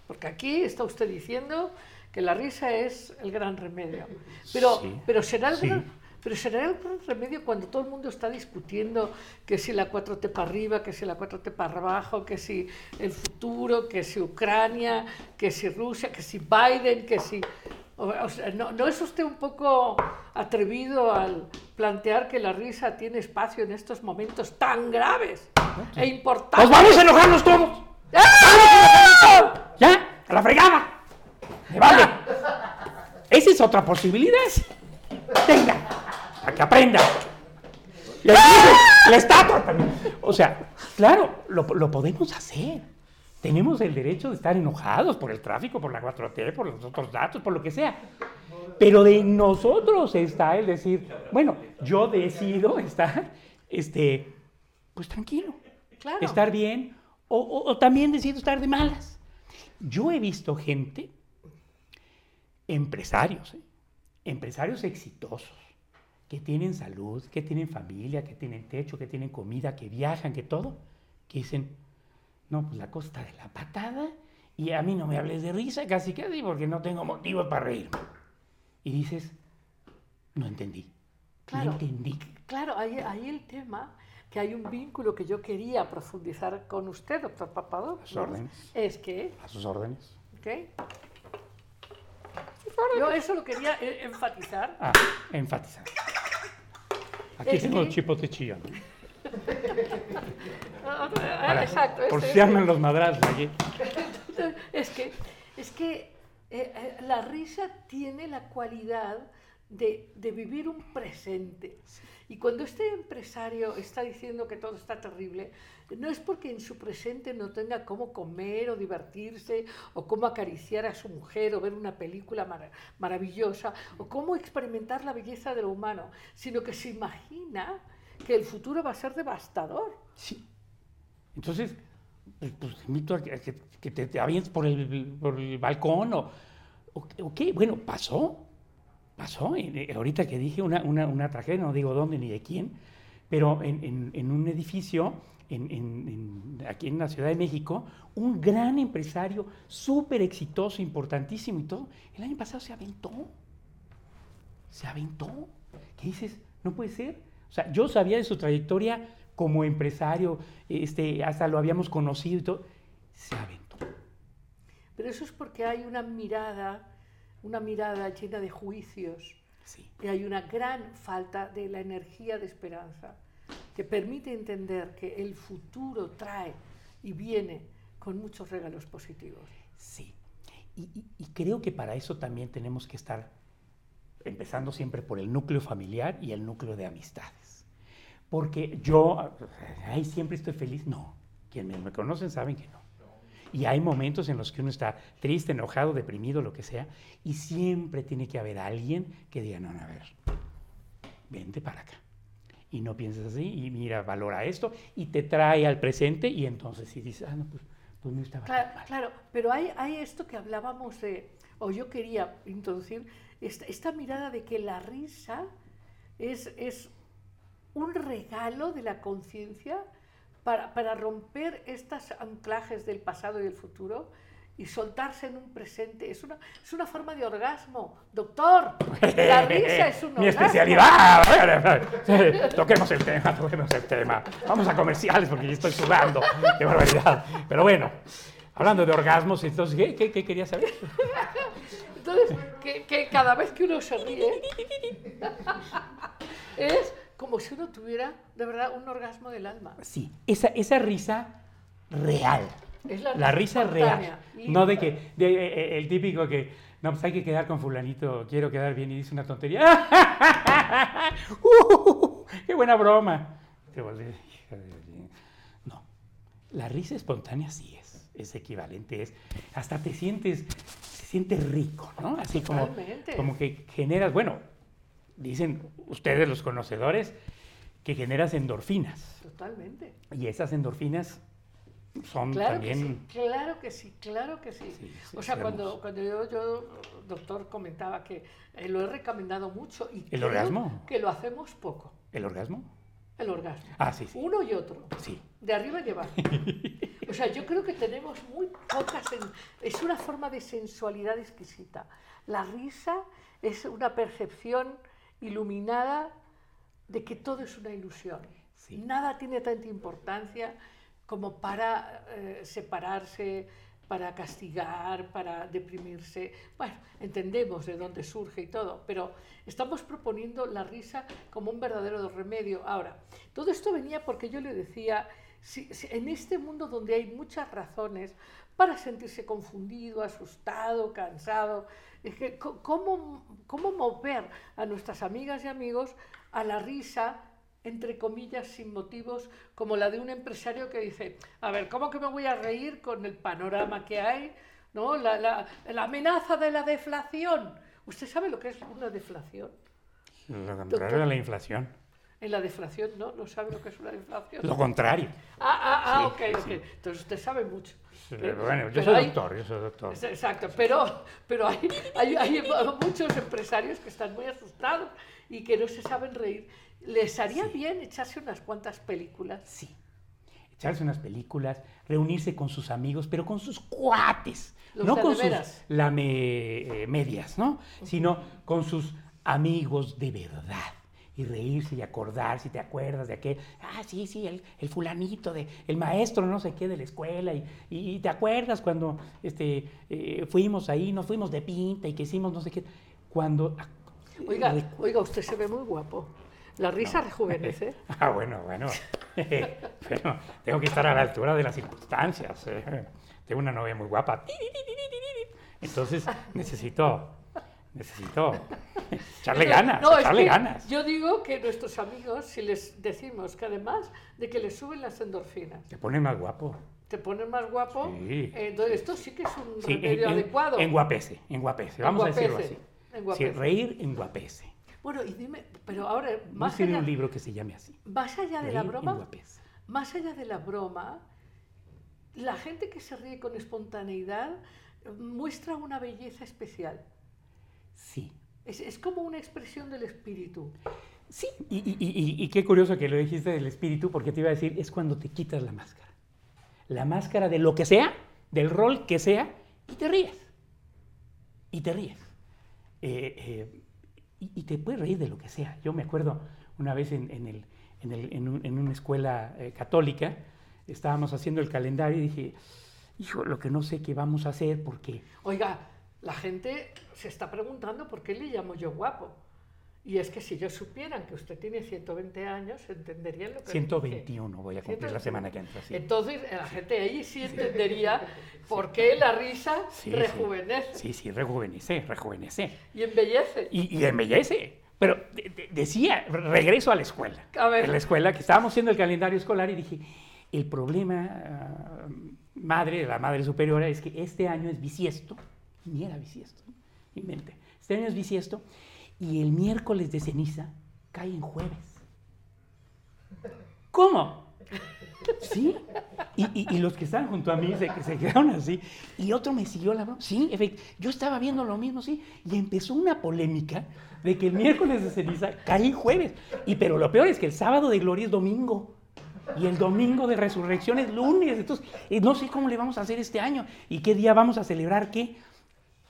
Porque aquí está usted diciendo que la risa es el gran remedio. Pero, Sí, pero, será el sí. gran, pero será el gran remedio cuando todo el mundo está discutiendo que si la 4T para arriba, que si la 4T para abajo, que si el futuro, que si Ucrania, que si Rusia, que si Biden, que si... o- sea, ¿no, ¿No es usted un poco atrevido al plantear que la risa tiene espacio en estos momentos tan graves e importantes? ¡Nos vamos a enojarnos todos! ¡Ah! ¿Ya? ¡A la fregada! ¡Me vale! Esa es otra posibilidad. Venga, a que aprenda. Y ahí dice, la estatua también. O sea, claro, lo, lo podemos hacer. Tenemos el derecho de estar enojados por el tráfico, por la 4T, por los otros datos, por lo que sea. Pero de nosotros está el decir, bueno, yo decido estar, este, pues tranquilo Claro. estar bien o, o- o también decido estar de malas. Yo he visto gente, empresarios, ¿eh? empresarios exitosos, que tienen salud, que tienen familia, que tienen techo, que tienen comida, que viajan, que todo, que dicen, no, pues la costa de la patada y a mí no me hables de risa, casi casi, porque no tengo motivo para reírme. Y dices, no entendí. Claro. No entendí. Claro, ahí, ahí el tema, que hay un vínculo que yo quería profundizar con usted, doctor Papadopoulos, A sus órdenes. es que, A sus órdenes. ¿ok? Yo eso lo quería eh, enfatizar. Ah, enfatizar. Aquí Es tengo que- el chipote chillón. (laughs) Ah, ah, Para- Exacto. Por si arman los madrazos aquí. (laughs) Es que, es que eh, eh, la risa tiene la cualidad de, de vivir un presente. Y cuando este empresario está diciendo que todo está terrible, no es porque en su presente no tenga cómo comer o divertirse, o cómo acariciar a su mujer, o ver una película mara- maravillosa, o cómo experimentar la belleza de lo humano, sino que se imagina que el futuro va a ser devastador. Sí. Entonces, pues, pues, te invito a que, que- te, te avientes por el, por el balcón o, o, o qué. Bueno, pasó. Pasó. Eh, ahorita que dije una, una, una tragedia, no digo dónde ni de quién, pero en, en- en un edificio en- en- aquí en la Ciudad de México, un gran empresario, súper exitoso, importantísimo y todo, el año pasado se aventó. Se aventó. ¿Qué dices? No puede ser. O sea, yo sabía de su trayectoria como empresario, este, hasta lo habíamos conocido y todo. Se aventó. Pero eso es porque hay una mirada, una mirada llena de juicios Sí. y hay una gran falta de la energía de esperanza que permite entender que el futuro trae y viene con muchos regalos positivos. Sí. Y, y- y creo que para eso también tenemos que estar empezando siempre por el núcleo familiar y el núcleo de amistades. Porque yo, ay, siempre estoy feliz. No. Quienes me conocen saben que no. Y hay momentos en los que uno está triste, enojado, deprimido, lo que sea, y siempre tiene que haber alguien que diga, no, no, a ver, vente para acá. Y no pienses así, y mira, valora esto, y te trae al presente, y entonces si dices, ah, no, pues, pues no estaba Claro, mal. claro, pero hay, hay esto que hablábamos de, o yo quería introducir, esta, esta mirada de que la risa es, es un regalo de la conciencia para, para romper estos anclajes del pasado y del futuro y soltarse en un presente. Es una, es una forma de orgasmo. Doctor, la risa es un (laughs) Mi orgasmo. especialidad. (laughs) toquemos el tema, (laughs) toquemos el tema. Vamos a comerciales porque ya estoy sudando. Qué barbaridad. Pero bueno, hablando de orgasmos, entonces, ¿qué, qué, qué querías saber? Entonces, que, que cada vez que uno se ríe, es como si uno tuviera de verdad un orgasmo del alma. Sí, esa, esa risa real. Es la, La risa real. No de que, de, eh, eh, el típico que, no, pues hay que quedar con fulanito, quiero quedar bien y dice una tontería. (laughs) ¡Uh! ¡Qué buena broma! De- No, la risa espontánea sí es, es equivalente, es, hasta te sientes, se siente rico, ¿no? Así como, Totalmente. como que generas, bueno, dicen ustedes los conocedores, que generas endorfinas. Totalmente. Y esas endorfinas son Claro también... que sí, claro que sí, claro que sí. Sí, sí, o sea, cuando, cuando yo, yo, doctor, comentaba que eh, lo he recomendado mucho y ¿El creo orgasmo? que lo hacemos poco, ¿El orgasmo? el orgasmo. Ah, sí, sí. Uno y otro. Sí. De arriba y de abajo. (laughs) O sea, yo creo que tenemos muy pocas... Es una forma de sensualidad exquisita. La risa es una percepción iluminada de que todo es una ilusión. Sí. Nada tiene tanta importancia como para eh, separarse, para castigar, para deprimirse. Bueno, entendemos de dónde surge y todo, pero estamos proponiendo la risa como un verdadero remedio. Ahora, todo esto venía porque yo le decía, si- si en este mundo donde hay muchas razones para sentirse confundido, asustado, cansado, es que ¿cómo, cómo mover a nuestras amigas y amigos a la risa entre comillas, sin motivos, como la de un empresario que dice, a ver, ¿cómo que me voy a reír con el panorama que hay? ¿No? La, la- la amenaza de la deflación. ¿Usted sabe lo que es una deflación? Lo contrario de la inflación. En la deflación, ¿no? ¿No sabe lo que es una deflación? Lo contrario. Ah, ah, ah, Sí, ok, sí. ok. Entonces usted sabe mucho. Pero bueno, yo soy hay- doctor, yo soy doctor. Exacto, pero, pero hay, hay, hay muchos empresarios que están muy asustados y que no se saben reír. ¿Les haría bien echarse unas cuantas películas? Sí. Echarse unas películas, reunirse con sus amigos, pero con sus cuates. Los no con sus lame- eh, medias, ¿no? Sino con sus amigos de verdad. Y reírse y acordarse, te acuerdas de aquel, ah, sí, sí, el, el fulanito, de, el maestro no sé qué de la escuela, y, y te acuerdas cuando este, eh, fuimos ahí, nos fuimos de pinta y que hicimos no sé qué. Cuando... Oiga, recu- oiga, usted se ve muy guapo. La risa rejuvenece. (laughs) Ah, bueno, bueno. (laughs) Pero tengo que estar a la altura de las circunstancias. eh. Tengo una novia muy guapa. Entonces necesito, necesito (laughs) echarle ganas, No, es echarle que ganas. Yo digo que nuestros amigos, si les decimos que además de que les suben las endorfinas, Te pone más guapo. te ponen más guapo, Sí. eh, entonces esto sí que es un Sí, remedio adecuado. Enguapece, enguapece. Vamos a decirlo así. Enguapece, Sí, reír enguapece. Bueno, y dime, pero ahora, más allá, un libro que se llame así. más allá de la broma, enguapece. más allá de la broma, la gente que se ríe con espontaneidad muestra una belleza especial. Sí. Es, es como una expresión del espíritu. Sí, y, y- y- y qué curioso que lo dijiste del espíritu, porque te iba a decir, es cuando te quitas la máscara. La máscara de lo que sea, del rol que sea, y te ríes. Y te ríes. Eh, eh, y, te puedes reír de lo que sea. Yo me acuerdo una vez en, en el- en el- en un- en una escuela eh, católica, estábamos haciendo el calendario y dije, hijo, lo que no sé qué vamos a hacer, porque Oiga, la gente se está preguntando por qué le llamo yo guapo. Y es que si ellos supieran que usted tiene 120 años, entenderían lo que... dije. 121 voy a cumplir la 121. semana que entra. sí. Entonces, la gente ahí sí entendería por qué la risa Sí, sí. rejuvenece Sí, sí, rejuvenece, rejuvenece. y embellece. Y, y embellece. Pero de- de- decía, regreso a la escuela. A ver. En la escuela, que estábamos haciendo el calendario escolar y dije, el problema, ah, madre, la madre superiora, es que este año es bisiesto. Ni era bisiesto, ¿no? inventé. Este año es bisiesto y el miércoles de ceniza cae en jueves. ¿Cómo? Sí. Y, los que estaban junto a mí se, quedaron así. Y otro me siguió la broma. Sí, yo estaba viendo lo mismo, sí. Y empezó una polémica de que el miércoles de ceniza cae en jueves. Y pero lo peor es que el sábado de gloria es domingo. Y el domingo de resurrección es lunes. Entonces, eh, no sé cómo le vamos a hacer este año. ¿Y qué día vamos a celebrar qué?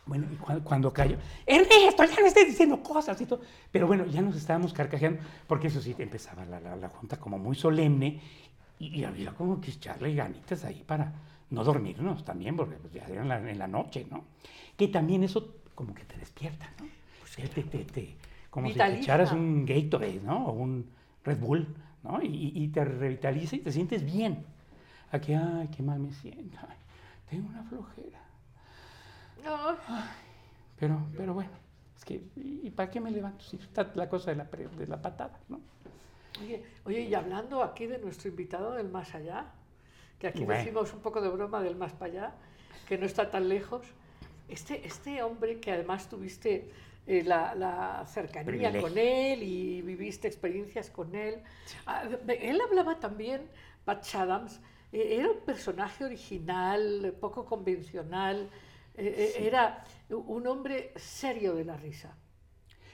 Bueno, y cuando, cuando cayó, Ernesto, ya no estés diciendo cosas y todo. Pero bueno, ya nos estábamos carcajeando, porque eso sí, empezaba la, la- la junta como muy solemne y, y había como que echarle ganitas ahí para no dormirnos también, porque pues, ya era en la, en la noche, ¿no? Que también eso como que te despierta, ¿no? Te- te- te- te- como si te echaras un Gatorade, ¿no? O un Red Bull, ¿no? Y, y- y te revitaliza y te sientes bien. Aquí, ay, qué mal me siento. ay, tengo una flojera. Pero, pero bueno, es que, ¿y para qué me levanto? Si está la cosa de la, de la patada, ¿no? Oye, oye, y hablando aquí de nuestro invitado del más allá, que aquí Bueno. decimos un poco de broma del más para allá, que no está tan lejos, este, este hombre que además tuviste eh, la, la cercanía Privilegio. con él y viviste experiencias con él, ah, él hablaba también, Pat Adams, eh, era un personaje original, poco convencional, eh, eh, era un hombre serio de la risa,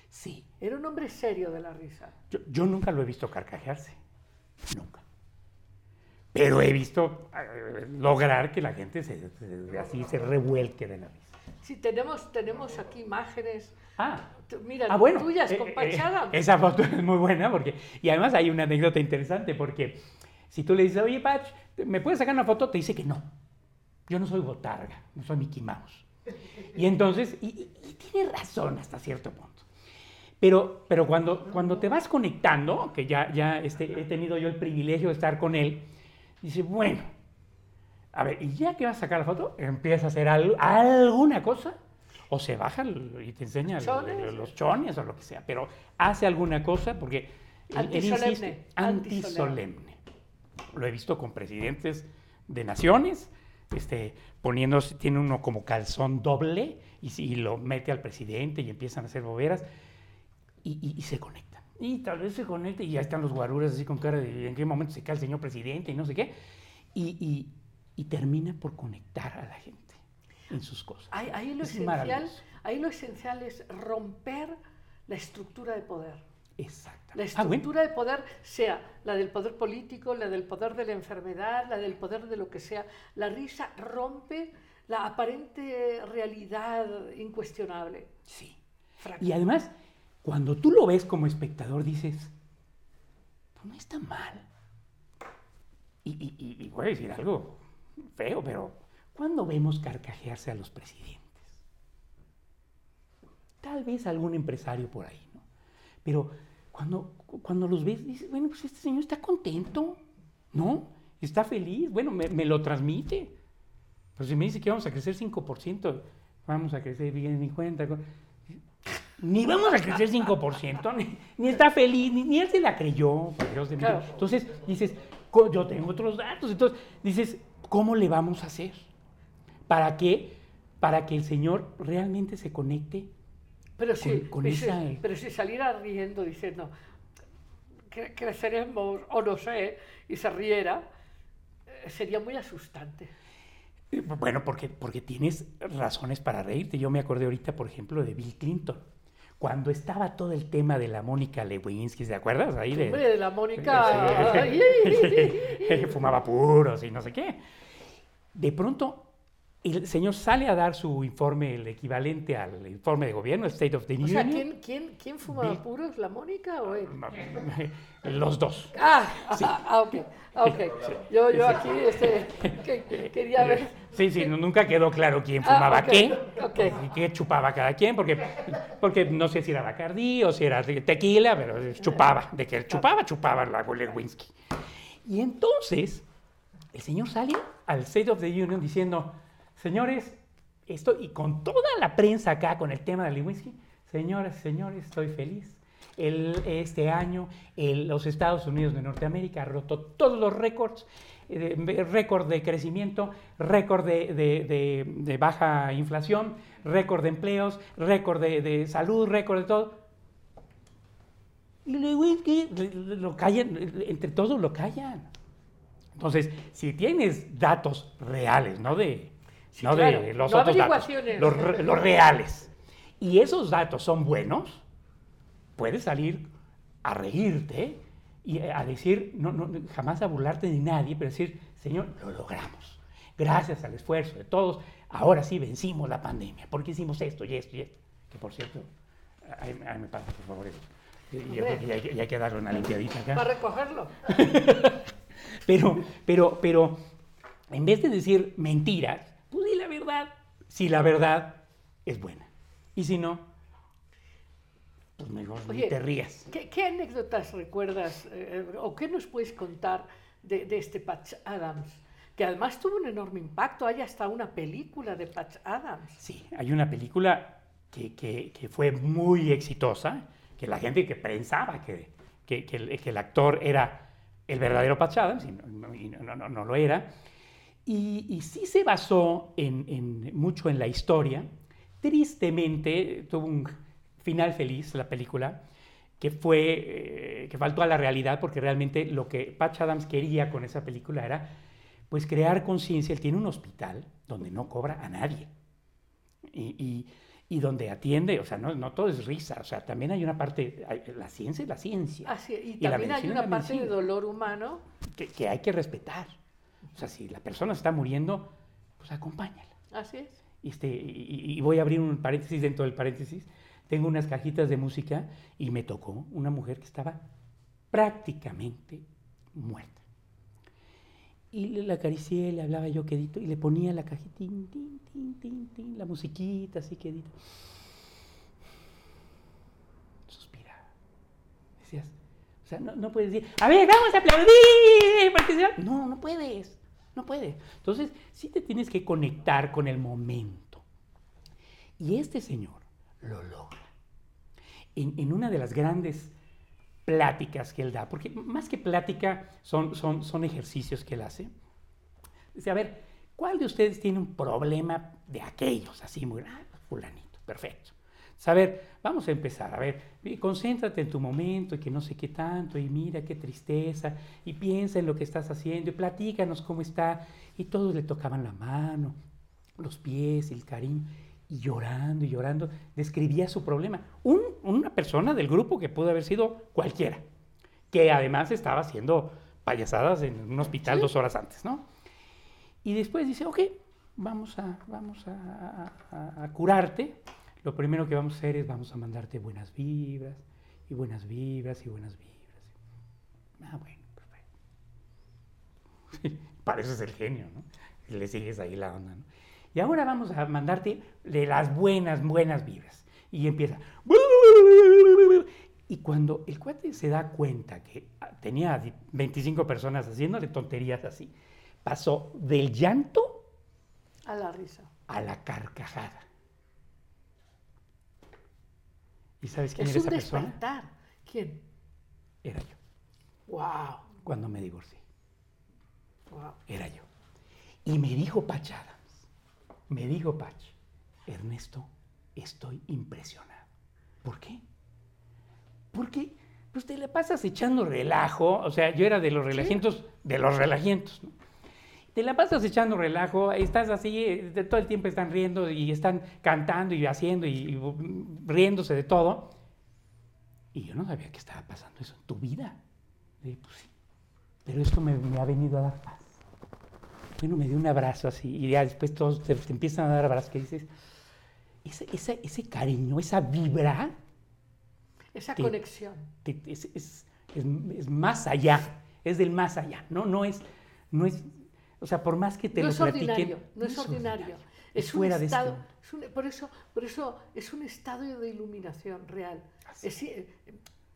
Sí, era un hombre serio de la risa. yo, yo nunca lo he visto carcajearse, nunca. Pero he visto eh, lograr que la gente se, se- así se revuelque de la risa. Sí, tenemos, tenemos aquí imágenes, Ah, mira, ah, bueno. tuyas con Patch Adams. esa foto es muy buena porque, y además hay una anécdota interesante porque si tú le dices, oye, Patch, ¿me puedes sacar una foto? Te dice que no. Yo no soy botarga, no soy Mickey Mouse. Y entonces, y, y- y tiene razón hasta cierto punto. Pero, pero cuando, cuando te vas conectando, que ya, ya este, he tenido yo el privilegio de estar con él, dice, bueno, a ver, y ya que vas a sacar la foto, empieza a hacer al- alguna cosa, o se baja y te enseña Chones. los chones o lo que sea, pero hace alguna cosa porque él- él Antisolemne, insiste, antisolemne. antisolemne. Lo he visto con presidentes de naciones, este, poniéndose, tiene uno como calzón doble y, si- y lo mete al presidente y empiezan a hacer boberas y, y- y se conectan. Y tal vez se conecte y ya están los guaruras así con cara de en qué momento se cae el señor presidente y no sé qué. Y, termina por conectar a la gente en sus cosas. Ahí, ahí lo Es esencial, ahí lo esencial es romper la estructura de poder. Exacto. La Ah, bueno. estructura de poder, sea la del poder político, la del poder de la enfermedad, la del poder de lo que sea. La risa rompe la aparente realidad incuestionable. Sí. Y además, cuando tú lo ves como espectador, dices, no está mal. Y, y- y- y voy a decir algo feo, pero ¿cuándo vemos carcajearse a los presidentes? Tal vez algún empresario por ahí, ¿no? Pero cuando, cuando los ves, dices, bueno, pues este señor está contento, ¿no? Está feliz, bueno, me, me lo transmite. Pero si me dice que vamos a crecer 5%, vamos a crecer bien ni cuenta. Ni vamos a crecer 5%, ni, ni está feliz, ni, ni él se la creyó, por Dios de mi Claro. Entonces dices, yo tengo otros datos. Entonces dices, ¿cómo le vamos a hacer? ¿Para qué? Para que el Señor realmente se conecte. Pero con esa- pero si saliera riendo diciendo que creceremos o no sé, y se riera, eh, sería muy asustante. Bueno, porque, porque tienes razones para reírte. Yo me acordé ahorita, por ejemplo, de Bill Clinton. Cuando estaba todo el tema de la Mónica Lewinsky, ¿te acuerdas? Ahí de, Hombre, de la Mónica. Sí. (laughs) Fumaba puros y no sé qué. De pronto, el señor sale a dar su informe, el equivalente al informe de gobierno, el State of the O Union. sea, ¿quién, quién, quién fumaba Bill- puros? ¿La Mónica o él? Los dos. Ah, (laughs) ah, ok, ah, ok. Yo, yo aquí este, que- quería ver. Sí, sí, nunca quedó claro quién Ah, fumaba qué y qué chupaba cada quien, porque, porque no sé si era Bacardí o si era te- tequila, pero chupaba, de que chupaba, chupaba la Lewinsky. Y entonces, el señor sale al State of the Union diciendo, señores, esto, y con toda la prensa acá con el tema de Lewinsky, señores, señores, estoy feliz. El- este año el- los Estados Unidos de Norteamérica ha roto todos los récords, eh, récord de crecimiento, récord de, de- baja inflación, récord de empleos, récord de, salud, récord de todo. Y Lewinsky le- le- lo callan, entre todos lo callan. Entonces, si tienes datos reales, no de, Sí, no claro, de los no otros datos, los, los reales, y esos datos son buenos, puedes salir a reírte y a decir, no, no, jamás a burlarte de nadie, pero decir, Señor, lo logramos. Gracias al esfuerzo de todos, ahora sí vencimos la pandemia, porque hicimos esto y esto y esto. Que por cierto, ahí, ahí me pasa, por favor. eso. Y yo creo que ya ya hay que darle una limpiadita acá. Para recogerlo. (laughs) Pero, pero, pero, en vez de decir mentiras, pues di la verdad. Si la verdad es buena. Y si no, pues mejor ni Oye, te rías. ¿Qué, qué anécdotas recuerdas eh, o qué nos puedes contar de, de este Patch Adams? Que además tuvo un enorme impacto. Hay hasta una película de Patch Adams. Sí, hay una película que, que- que fue muy exitosa, que la gente que pensaba que, que- que el, el actor era el verdadero Patch Adams, y no, y no- no- no lo era, y, y sí se basó en, en- mucho en la historia. Tristemente tuvo un final feliz la película, que fue, eh, que faltó a la realidad, porque realmente lo que Patch Adams quería con esa película era pues crear conciencia. Él tiene un hospital donde no cobra a nadie y, y- y donde atiende, o sea, no, no todo es risa, o sea, también hay una parte, hay- la ciencia es la ciencia. Así, y, la también hay medicina es una la parte de dolor humano. que, que hay que respetar. O sea, si la persona está muriendo, pues acompáñala. Así es. Este, y, voy a abrir un paréntesis dentro del paréntesis. Tengo unas cajitas de música y me tocó una mujer que estaba prácticamente muerta. Y le la acaricié, le hablaba yo quedito y le ponía la cajita, tin, tin, tin, tin, tin, la musiquita así quedito. Suspiraba. Decías, o sea, no, no puedes decir, a ver, vamos a aplaudir. porque se va-". No, no puedes, no puedes. Entonces, sí te tienes que conectar con el momento. Y este señor lo logra. En, en una de las grandes pláticas que él da, porque más que plática son, son, son ejercicios que él hace. Dice, a ver, ¿cuál de ustedes tiene un problema de aquellos así muy, ah, fulanito, perfecto. A ver, vamos a empezar. A ver, concéntrate en tu momento y que no sé qué tanto, y mira qué tristeza, y piensa en lo que estás haciendo, y platícanos cómo está. Y todos le tocaban la mano, los pies, el cariño, y llorando y llorando, describía su problema. Un- una persona del grupo que pudo haber sido cualquiera, que además estaba haciendo payasadas en un hospital dos horas antes, ¿no? Y después dice, ok, vamos a, vamos a, a- a curarte. Lo primero que vamos a hacer es vamos a mandarte buenas vibras, y buenas vibras, y buenas vibras. Ah, bueno, perfecto. (laughs) Pareces el genio, ¿no? Y le sigues ahí la onda, ¿no? Y ahora vamos a mandarte de las buenas, buenas vibras. Y empieza. Y cuando el cuate se da cuenta que ah, tenía 25 personas haciéndole tonterías así, pasó del llanto A la risa. a la carcajada. ¿Y sabes quién Es era esa persona? despertar. ¿Quién? Era yo, Wow, cuando me divorcié. wow. Era yo. Y me dijo Patch Adams, me dijo Patch, Ernesto, estoy impresionado. ¿Por qué? Porque pues te la pasas echando relajo, o sea, yo era de los relajientos, de los relajientos, ¿no? Te la pasas echando relajo, estás así, eh, de todo el tiempo están riendo y están cantando y haciendo y, y, mm, riéndose de todo. Y yo no sabía que estaba pasando eso en tu vida. Y, pues sí, pero esto me, me ha venido a dar paz. Bueno, me dio un abrazo así y ya después todos te, te empiezan a dar abrazos que dices, ese, ese, ese cariño, esa vibra, Esa conexión. te- es, es- es- es más allá, es del más allá, no, no es, no es, o sea, por más que te no lo es platiquen, ordinario, no es ordinario. es, Es, un fuera de estado, este. es un- por, eso, por eso es un estado de iluminación real. Es,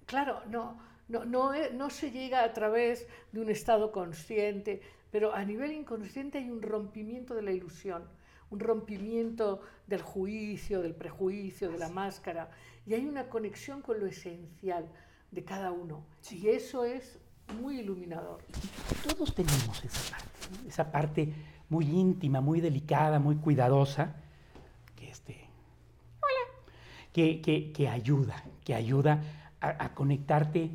claro, no, no, no, eh, no se llega a través de un estado consciente, pero a nivel inconsciente hay un rompimiento de la ilusión, un rompimiento del juicio, del prejuicio, de la máscara, y hay una conexión con lo esencial de cada uno. Y eso es muy iluminador. Todos tenemos esa parte, esa parte muy íntima, muy delicada, muy cuidadosa, que este, que, que- que ayuda, que ayuda a, conectarte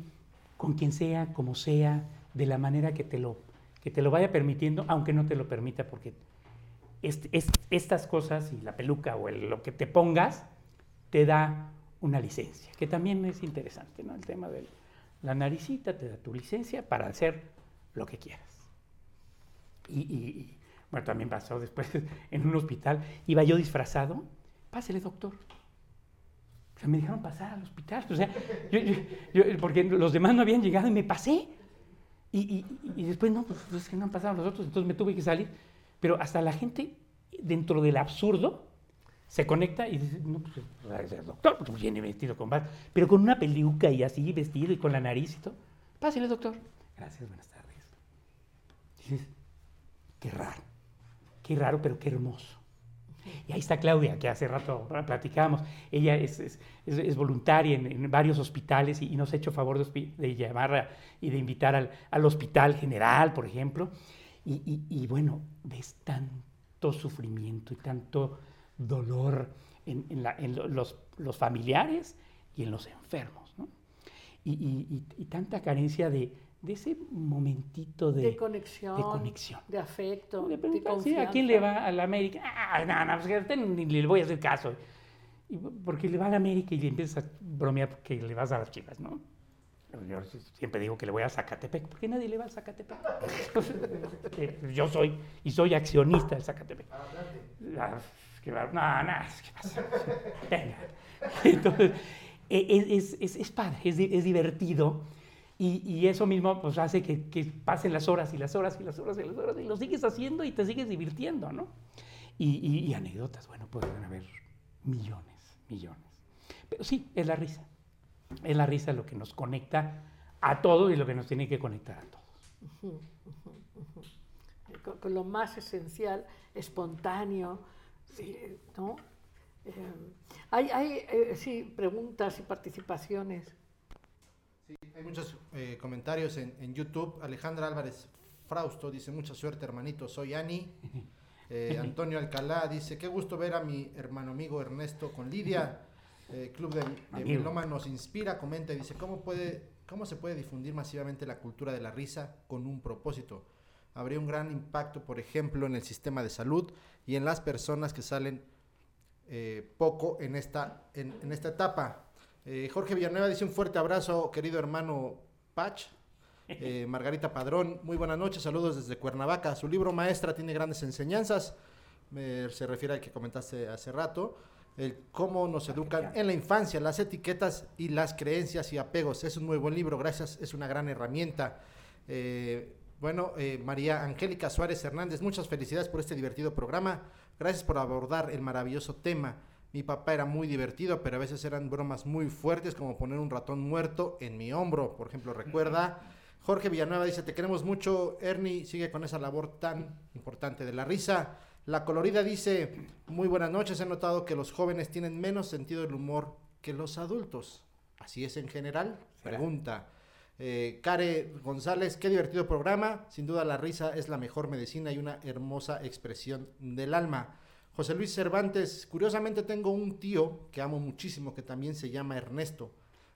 con quien sea, como sea, de la manera que te lo, que te lo vaya permitiendo, aunque no te lo permita, porque este- es- estas cosas y la peluca o lo que te pongas te da una licencia, que también es interesante, ¿no? El tema de la naricita te da tu licencia para hacer lo que quieras. Y, y- y, bueno, también pasó después (laughs) en un hospital, iba yo disfrazado, pásele doctor. O sea, me dejaron pasar al hospital, o sea, yo- yo- yo- porque los demás no habían llegado y me pasé. Y, y- después, no, pues es que no han pasado los otros, entonces me tuve que salir. Pero hasta la gente, dentro del absurdo, se conecta y dice, no, pues es el doctor, pues viene vestido con bata, pero con una peluca y así vestido y con la nariz y todo. Pásale, doctor. Gracias, buenas tardes. Dices, qué raro, qué raro, pero qué hermoso. Y ahí está Claudia, que hace rato platicábamos. Ella es, es- es- es voluntaria en, en varios hospitales y, y nos ha hecho favor de, de llamar a- y de invitar al, al Hospital General, por ejemplo. Y, y- y bueno, ves tanto sufrimiento y tanto dolor en, en la- en lo- los, los familiares y en los enfermos, ¿no? Y, y- y- y tanta carencia de, de ese momentito de, de conexión, de conexión. de afecto, de sí, ¿a quién le va a la América? Ah, no, no, pues que ni le voy a hacer caso. Y porque le va a la América y le empiezas a bromear porque le vas a las chivas, ¿no? Yo siempre digo que le voy a Zacatepec, porque nadie le va a Zacatepec. (laughs) Yo soy, y soy accionista de Zacatepec. Bar- No, no, ¿qué pasa? Venga. Entonces, e- es, es- es- es padre, es, di- es divertido. Y, y eso mismo pues, hace que, que pasen las horas y las horas y las horas y las horas y lo sigues haciendo y te sigues divirtiendo, ¿no? Y, y- y anécdotas, bueno, pueden haber millones, millones. Pero sí, es la risa. Es la risa lo que nos conecta a todos y lo que nos tiene que conectar a todos. con, con lo más esencial, espontáneo, eh, ¿no? Eh, hay, hay eh, sí, preguntas y participaciones. Sí, hay muchos eh, comentarios en, en YouTube. Alejandra Álvarez Frausto dice, mucha suerte hermanito, soy Ani. (laughs) Antonio Alcalá dice, qué gusto ver a mi hermano amigo Ernesto con Lidia. (laughs) Club de, de nos inspira, comenta y dice, ¿cómo, puede, ¿cómo se puede difundir masivamente la cultura de la risa con un propósito? Habría un gran impacto, por ejemplo, en el sistema de salud y en las personas que salen eh, poco en esta, en, en esta etapa. Eh, Jorge Villanueva dice un fuerte abrazo, querido hermano Pach. Eh, (laughs) Margarita Padrón, muy buenas noches, saludos desde Cuernavaca. Su libro maestra tiene grandes enseñanzas, se refiere al que comentaste hace rato, el cómo nos educan en la infancia, las etiquetas y las creencias y apegos. Es un muy buen libro, gracias, es una gran herramienta. Eh, bueno, eh, María Angélica Suárez Hernández, muchas felicidades por este divertido programa. Gracias por abordar el maravilloso tema. Mi papá era muy divertido, pero a veces eran bromas muy fuertes, como poner un ratón muerto en mi hombro, por ejemplo, recuerda. Jorge Villanueva dice, te queremos mucho, Ernie, sigue con esa labor tan importante de la risa. La colorida dice, muy buenas noches, he notado que los jóvenes tienen menos sentido del humor que los adultos. ¿Así es en general? Pregunta. Eh, Care González, qué divertido programa. Sin duda la risa es la mejor medicina y una hermosa expresión del alma. José Luis Cervantes, curiosamente tengo un tío que amo muchísimo que también se llama Ernesto.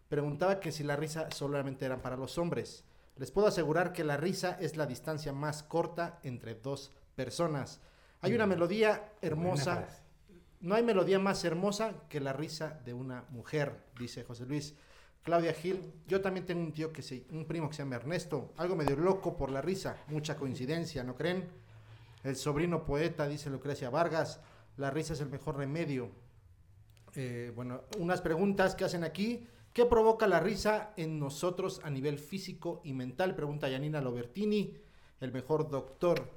Preguntaba que si la risa solamente era para los hombres. Les puedo asegurar que la risa es la distancia más corta entre dos personas. Hay una melodía hermosa. No hay melodía más hermosa que la risa de una mujer, dice José Luis. Claudia Gil, yo también tengo un tío que se, un primo que se llama Ernesto, algo medio loco por la risa, mucha coincidencia, ¿no creen? El sobrino poeta, dice Lucrecia Vargas, la risa es el mejor remedio. Eh, bueno, unas preguntas que hacen aquí. ¿Qué provoca la risa en nosotros a nivel físico y mental? Pregunta Yanina Lobertini, el mejor doctor.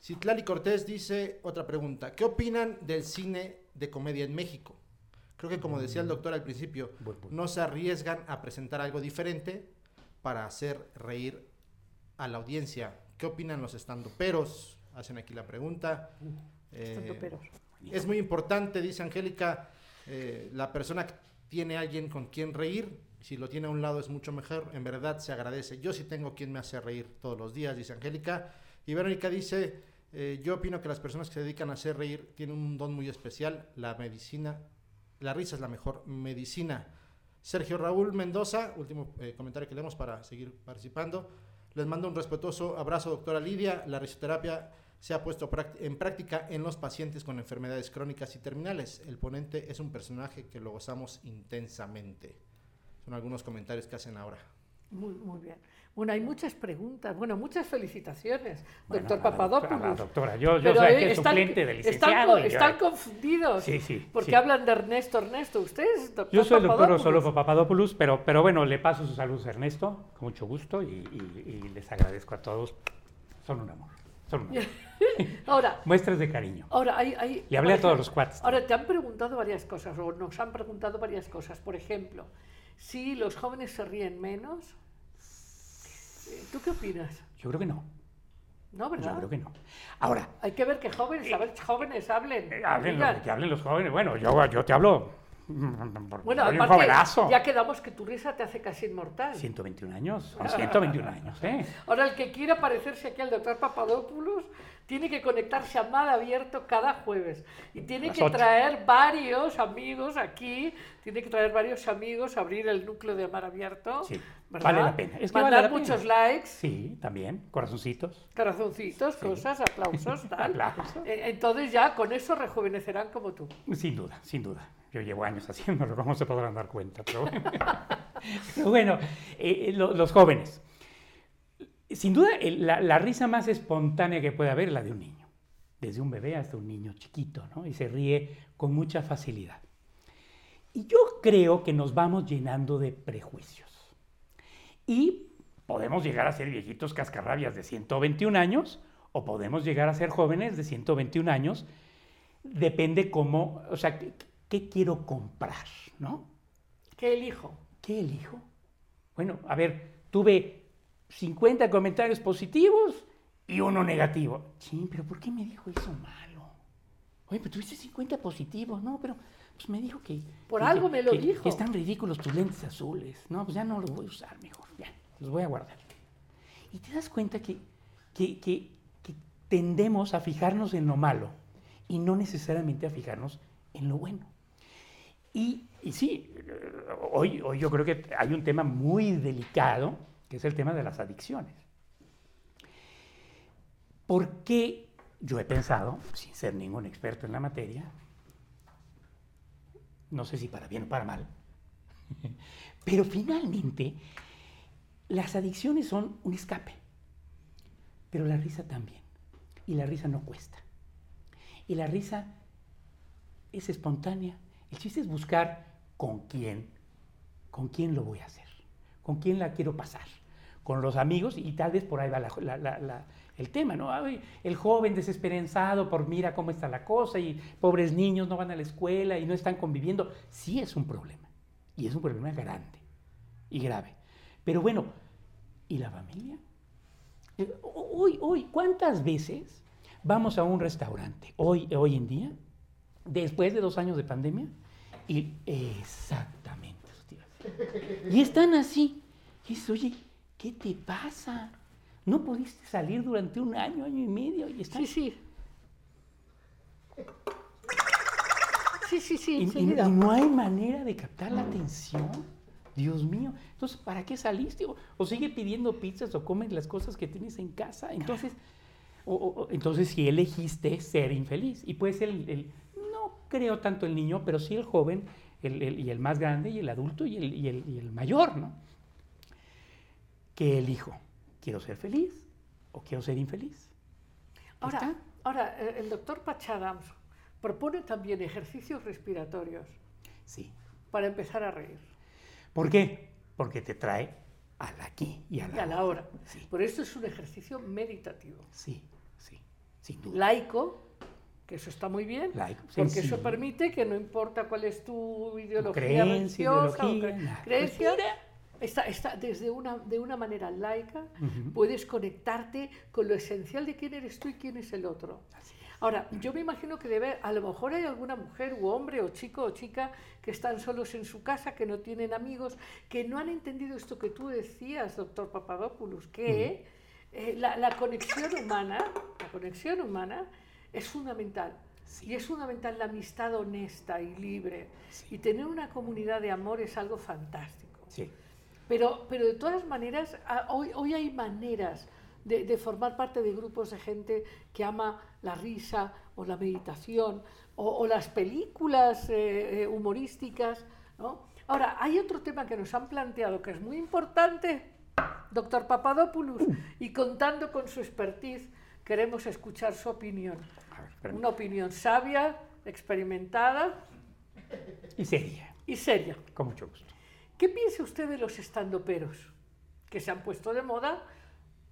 Citlali Cortés dice otra pregunta. ¿Qué opinan del cine de comedia en México? Creo que como decía el doctor al principio, no se arriesgan a presentar algo diferente para hacer reír a la audiencia. ¿Qué opinan los estandoperos? Hacen aquí la pregunta. Eh, Estandoperos. es muy importante, dice Angélica, eh, la persona que tiene alguien con quien reír, si lo tiene a un lado es mucho mejor, en verdad se agradece. Yo sí tengo quien me hace reír todos los días, dice Angélica. Y Verónica dice, eh, yo opino que las personas que se dedican a hacer reír tienen un don muy especial, la medicina, la risa es la mejor medicina. Sergio Raúl Mendoza, último eh, comentario que leemos para seguir participando. Les mando un respetuoso abrazo, doctora Lidia. La risoterapia se ha puesto en práctica en los pacientes con enfermedades crónicas y terminales. El ponente es un personaje que lo gozamos intensamente. Son algunos comentarios que hacen ahora. Muy, muy bien. Bueno, hay muchas preguntas. Bueno, muchas felicitaciones, Bueno, doctor la doctora- Papadopoulos. doctora, yo, yo soy eh, aquí el están- suplente del licenciado. yo- están confundidos. Sí, sí, Porque sí. hablan de Ernesto, Ernesto. Usted es doctor Yo soy el doctor Papadopoulos. Osolofo Papadopoulos, pero, pero bueno, le paso sus saludos a Ernesto, con mucho gusto, y, y- y les agradezco a todos. Son un amor. Son un amor. (laughs) Ahora, Muestras de cariño. ahora hay, hay- Le hablé a todos los cuates. Ahora te han preguntado varias cosas, o nos han preguntado varias cosas. Por ejemplo, si los jóvenes se ríen menos, eh, ¿tú qué opinas? Yo creo que no. ¿No, verdad? Yo creo que no. Ahora, Hay que ver que jóvenes, a ver, jóvenes hablen. eh, hablen lo que hablen los jóvenes. Bueno, yo, yo te hablo. Bueno, soy un aparte, jovenazo. ya quedamos que tu risa te hace casi inmortal. 121 años, son 121 años, ¿eh? Ahora, el que quiera parecerse aquí al doctor Papadopoulos tiene que conectarse a Mal Abierto cada jueves. Y tiene Las que ocho. traer varios amigos aquí, tiene que traer varios amigos, abrir el núcleo de Mar Abierto. Sí, ¿verdad? vale la pena. Es que Mandar vale muchos pena. likes, Sí, también, corazoncitos. corazoncitos, cosas, aplausos, (laughs) tal. Aplausos. Eh, Entonces ya con eso rejuvenecerán como tú. Sin duda, sin duda. Yo llevo años haciéndolo, (laughs) como se podrán dar cuenta. Pero bueno, (laughs) eh, lo- los jóvenes. Sin duda, la, la risa más espontánea que puede haber es la de un niño. Desde un bebé hasta un niño chiquito, ¿no? Y se ríe con mucha facilidad. Y yo creo que nos vamos llenando de prejuicios. Y podemos llegar a ser viejitos cascarrabias de 121 años o podemos llegar a ser jóvenes de 121 años. Depende cómo, o sea, qué, quiero comprar, ¿no? ¿Qué elijo? ¿Qué elijo? Bueno, a ver, tuve 50 comentarios positivos y uno negativo. Sí, pero ¿por qué me dijo eso malo? Oye, pero tuviste 50 positivos, ¿no? Pero pues me dijo que... Por que- algo me lo que- dijo. Que están ridículos tus lentes azules. No, pues ya no los voy a usar mejor. Ya, los voy a guardar. Y te das cuenta que tendemos a fijarnos en lo malo y no necesariamente a fijarnos en lo bueno. Y, y sí, hoy, hoy yo creo que hay un tema muy delicado, que es el tema de las adicciones. ¿Por qué yo he pensado, sin ser ningún experto en la materia, no sé si para bien o para mal, (laughs) pero finalmente las adicciones son un escape, pero la risa también. Y la risa no cuesta. Y la risa es espontánea. El chiste es buscar con quién, con quién lo voy a hacer, con quién la quiero pasar, con los amigos y tal vez por ahí va el tema, ¿no? El joven desesperanzado por mira cómo está la cosa y pobres niños no van a la escuela y no están conviviendo. Sí es un problema y es un problema grande y grave. Pero bueno, ¿y la familia? Eh, Hoy, hoy, ¿cuántas veces vamos a un restaurante hoy, hoy en día, después de dos años de pandemia? Y exactamente, eso te iba a decir. Y están así. Y dices, oye, ¿qué te pasa? No pudiste salir durante un año, año y medio. Y están Sí, sí. Sí, sí, sí, Y, y- enseguida. y no hay manera de captar la atención. Dios mío. Entonces, ¿para qué saliste? O, o sigue pidiendo pizzas o comes las cosas que tienes en casa. Entonces, o- entonces si elegiste ser infeliz. Y puede ser el, creo tanto el niño, pero sí el joven, el, el- y el más grande, y el adulto, y el, y el- y el mayor, ¿no? ¿Qué elijo? ¿Quiero ser feliz o quiero ser infeliz? Ahora, ¿Está? ahora eh, el doctor Pachadams propone también ejercicios respiratorios Sí. para empezar a reír. ¿Por qué? Porque te trae al aquí y a la, Y a la hora. Sí. Por esto es un ejercicio meditativo. Sí, sí, sin duda. Laico, que eso está muy bien, porque eso permite que no importa cuál es tu ideología creencia, religiosa o ideología, cre- nada. creencia, está, está desde una, de una manera laica, puedes conectarte con lo esencial de quién eres tú y quién es el otro. Ahora, yo me imagino que debe, a lo mejor hay alguna mujer u hombre o chico o chica que están solos en su casa, que no tienen amigos, que no han entendido esto que tú decías, doctor Papadopoulos, que eh, la, la conexión humana, la conexión humana es fundamental. Sí. Y es fundamental la amistad honesta y libre. Sí. Y tener una comunidad de amor es algo fantástico. Sí. Pero, pero de todas maneras, hoy, hoy hay maneras de, de formar parte de grupos de gente que ama la risa o la meditación o, o las películas eh, eh, humorísticas. ¿no? Ahora, hay otro tema que nos han planteado que es muy importante, doctor Papadopoulos, y contando con su expertise, queremos escuchar su opinión. Ver. Una opinión sabia, experimentada Y seria, y seria. con mucho gusto. ¿Qué piensa usted de los estandoperos que se han puesto de moda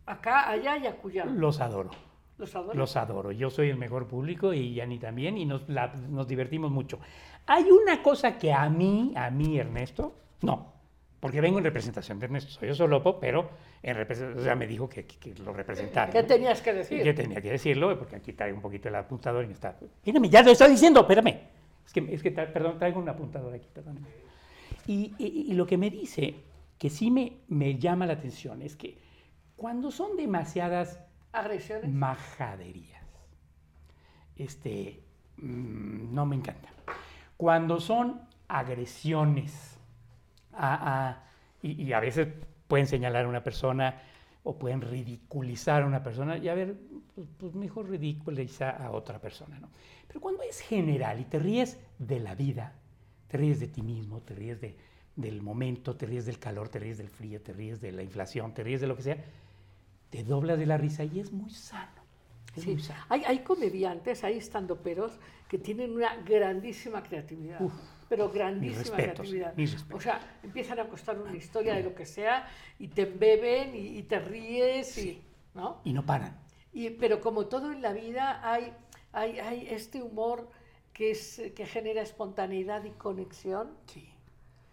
acá, allá y acullá? Los adoro, ¿Los adoro? los adoro. Yo soy el mejor público y Yani también y nos, la- nos divertimos mucho. Hay una cosa que a mí, a mí Ernesto, no, porque vengo en representación de Ernesto. Soy yo solopo, pero en o sea, me dijo que, que- que lo representara. ¿Qué tenías que decir? que tenía que decirlo, porque aquí traigo un poquito el apuntador y me está... Mírame, ya lo estoy diciendo, espérame. Es que, es que tra- perdón, traigo un apuntador aquí, perdóname. Y, y- y lo que me dice, que sí me, me llama la atención, es que cuando son demasiadas ¿Agresiones? majaderías, este, mm, no me encanta. Cuando son agresiones, a- a- y, y a veces pueden señalar a una persona o pueden ridiculizar a una persona, y a ver, pues, pues mejor ridiculiza a otra persona, ¿no? Pero cuando es general y te ríes de la vida, te ríes de ti mismo, te ríes de, del momento, te ríes del calor, te ríes del frío, te ríes de la inflación, te ríes de lo que sea, te doblas de la risa y es muy sano. Es Sí. muy sano. Hay, hay comediantes, hay estandoperos que tienen una grandísima creatividad. Uf, pero grandísima respetos, creatividad. mis respetos. O sea, empiezan a contar una historia de lo que sea y te embeben y, y te ríes, y, ¿no? Y no paran. Y, pero como todo en la vida, hay, hay, hay este humor que, es, que genera espontaneidad y conexión Sí.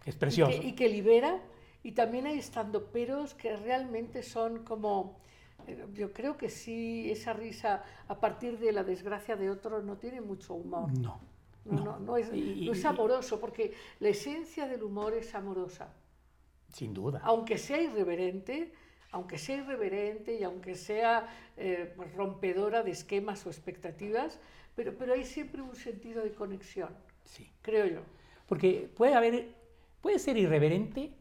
Es y precioso. que, y que libera. Y también hay estandoperos que realmente son como, eh, yo creo que sí, esa risa a partir de la desgracia de otro no tiene mucho humor. No. No, no, no es, Y- no es amoroso, porque la esencia del humor es amorosa. Sin duda. Aunque sea irreverente, aunque sea irreverente y aunque sea eh, rompedora de esquemas o expectativas, pero, pero hay siempre un sentido de conexión, Sí. creo yo. Porque puede haber, puede ser irreverente,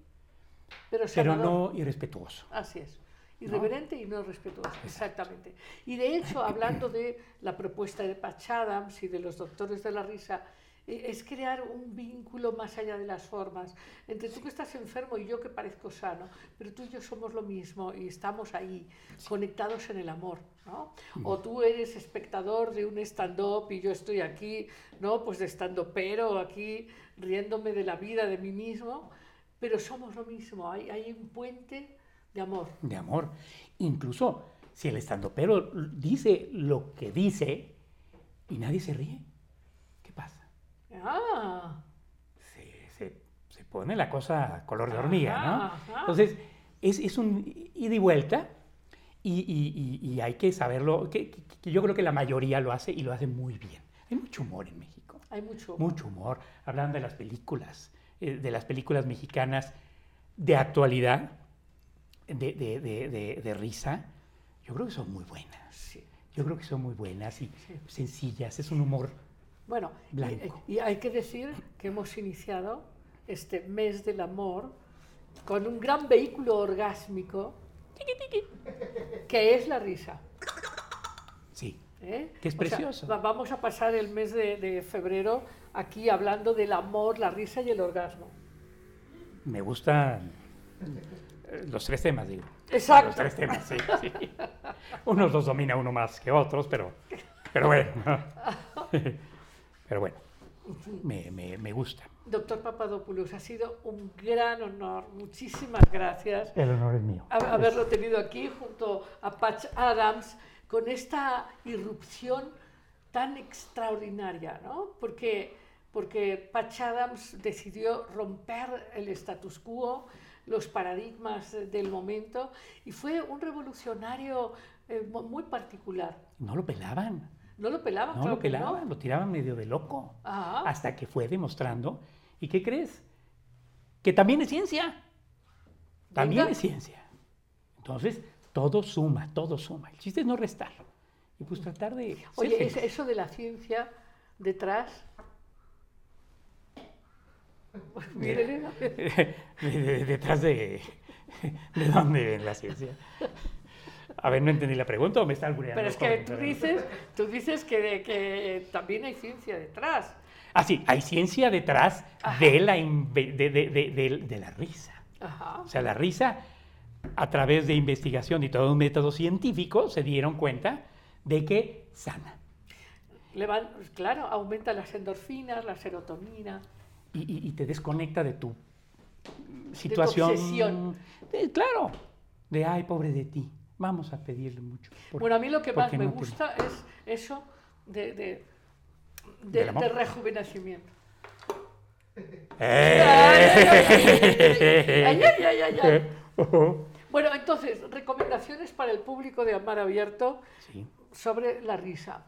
Pero, pero no irrespetuoso. Así es. Irreverente y no respetuoso, exactamente. Y de hecho, hablando de la propuesta de Patch Adams y de los doctores de la risa, eh, es crear un vínculo más allá de las formas, entre tú que estás enfermo y yo que parezco sano, pero tú y yo somos lo mismo y estamos ahí, conectados en el amor, ¿no? O tú eres espectador de un stand-up y yo estoy aquí, ¿no? Pues de stand pero aquí riéndome de la vida, de mí mismo, pero somos lo mismo, hay, hay un puente de amor. de amor. Incluso si el estandopero dice lo que dice y nadie se ríe, ¿qué pasa? Ah, Se, se- se pone la cosa color de hormiga, ¿no? Ajá. Entonces, es, es un ida y vuelta y, y- y- y hay que saberlo, que, que- que yo creo que la mayoría lo hace y lo hace muy bien. Hay mucho humor en México. hay mucho. Mucho humor. Hablan de las películas, eh, de las películas mexicanas de actualidad, de, de- de- de- risa. Yo creo que son muy buenas. Sí. Yo creo que son muy buenas y Sí. sencillas. Es un humor. Bueno, y, Blanco. y hay que decir que hemos iniciado este mes del amor con un gran vehículo orgásmico que es la risa. Sí. ¿eh? Que es O precioso. va- vamos a pasar el mes de, de febrero aquí hablando del amor, la risa y el orgasmo. Me gustan eh, los tres temas, digo. Exacto. Los tres temas, sí. sí. Unos los domina uno más que otros, pero, pero bueno. Pero bueno, me, me- me gusta. Doctor Papadopoulos, ha sido un gran honor. Muchísimas gracias. El honor es mío. a- haberlo tenido aquí junto a Patch Adams con esta irrupción tan extraordinaria, ¿no? Porque, porque Patch Adams decidió romper el status quo, los paradigmas eh, del momento y fue un revolucionario eh, mu- muy particular. No lo pelaban. No lo pelaban, No claro lo pelaban, no. lo tiraban medio de loco. Ajá. Hasta que fue demostrando. ¿Y qué crees? Que también es ciencia. También Venga. es ciencia. Entonces, todo suma, todo suma. El chiste es no restarlo. Y pues tratar de. Oye, eso de la ciencia detrás. (laughs) Mírenle. (laughs) De- de- detrás de. (laughs) ¿De dónde ven la ciencia? A ver, no entendí la pregunta o me está albureando. Pero es que tú dices, tú dices que, que también hay ciencia detrás. Ah, sí, hay ciencia detrás de la, de, de- de- de- de la risa. Ajá. O sea, la risa, a través de investigación y todo un método científico, se dieron cuenta de que sana. Le van- claro, aumenta las endorfinas, la serotonina. Y, y- y te desconecta de tu situación. obsesión. de- claro, de ay, pobre de ti. Vamos a pedirle mucho. por- Bueno, a mí lo que más me no te- gusta es eso de, de, de- de rejuvenecimiento. ¡Eh! (laughs) Bueno, entonces, recomendaciones para el público de Amar Abierto Sí. sobre la risa.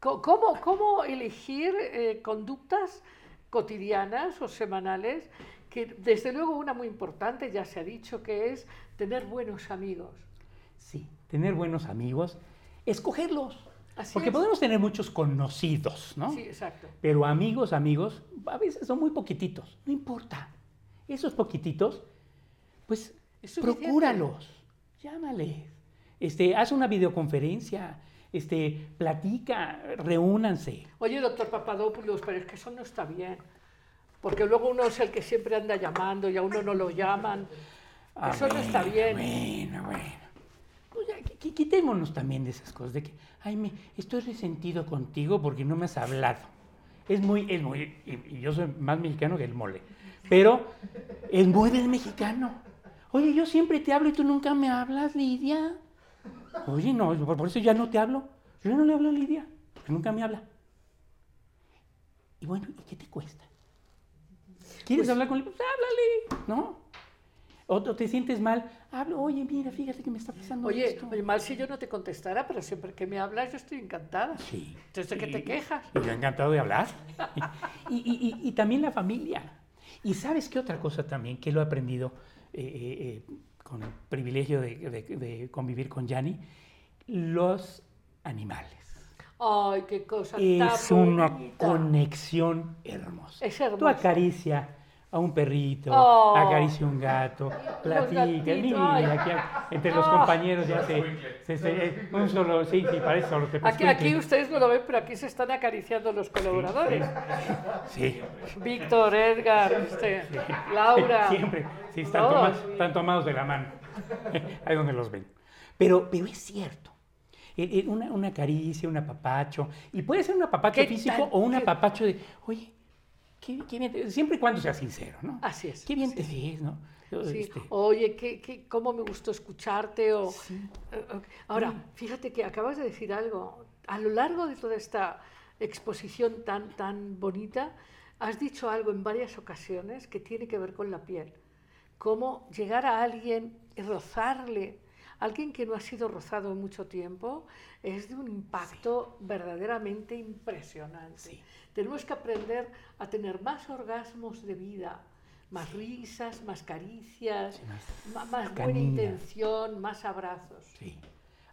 ¿Cómo, cómo elegir eh, conductas cotidianas o semanales? Que desde luego una muy importante, ya se ha dicho, que es tener buenos amigos. Sí, tener buenos amigos, escogerlos. Así Porque es. podemos tener muchos conocidos, ¿no? Sí, exacto. Pero amigos, amigos, a veces son muy poquititos. No importa. Esos poquititos, pues procúralos. Llámales. Este, haz una videoconferencia. Este, platica, reúnanse. Oye, doctor Papadopoulos, pero es que eso no está bien. Porque luego uno es el que siempre anda llamando y a uno no lo llaman. Ah, Eso no está bien. Bueno, bueno. Pues qui- quitémonos también de esas cosas de que, ay, me, estoy resentido contigo porque no me has hablado. Es muy, es muy, y, y yo soy más mexicano que el mole, pero es muy del mexicano. Oye, yo siempre te hablo y tú nunca me hablas, Lidia. Oye, no, por eso ya no te hablo. Yo no le hablo a Lidia, porque nunca me habla. Y bueno, ¿y qué te cuesta? ¿Quieres Pues hablar con él? Pues háblale, ¿no? O, o te sientes mal, hablo, oye, mira, fíjate que me está pasando Oye, esto. oye, mal si yo no te contestara, pero siempre que me hablas yo estoy encantada. Sí. Entonces, ¿de qué te quejas? Y yo encantado de hablar. (laughs) y, y- y- y también la familia. Y sabes qué otra cosa también que lo he aprendido eh, eh, eh, con el privilegio de, de- de convivir con Yanni, los animales. Ay, qué cosa Es tan una bonita. conexión hermosa. Es Tú hermoso. acaricia a un perrito, Oh. acaricia a un gato, platica, mira, aquí, entre los Ah. compañeros ya se, se- se- eh, un solo, sí, sí, parece solo te Aquí, aquí ustedes no lo ven, pero aquí se están acariciando los colaboradores. Sí, Víctor, Edgar, este, Laura. siempre, sí, están, tomados, están tomados de la mano, (laughs) ahí donde los ven. Pero, pero es cierto, Eh, eh, una, una caricia, un apapacho, y puede ser un apapacho ¿Qué físico tal? o un ¿Qué- apapacho de, oye, qué, qué bien, te- siempre y cuando sea sincero, ¿no? Así es. Qué bien te ves, ¿no? Sí, Este, Oye, qué, qué- cómo me gustó escucharte. O, Eh, eh, Ahora, fíjate que acabas de decir algo. A lo largo de toda esta exposición tan, tan bonita, has dicho algo en varias ocasiones que tiene que ver con la piel. Cómo llegar a alguien y rozarle, alguien que no ha sido rozado en mucho tiempo, es de un impacto verdaderamente impresionante. Sí. Tenemos que aprender a tener más orgasmos de vida, más risas, más caricias, más buena intención, más abrazos. Sí,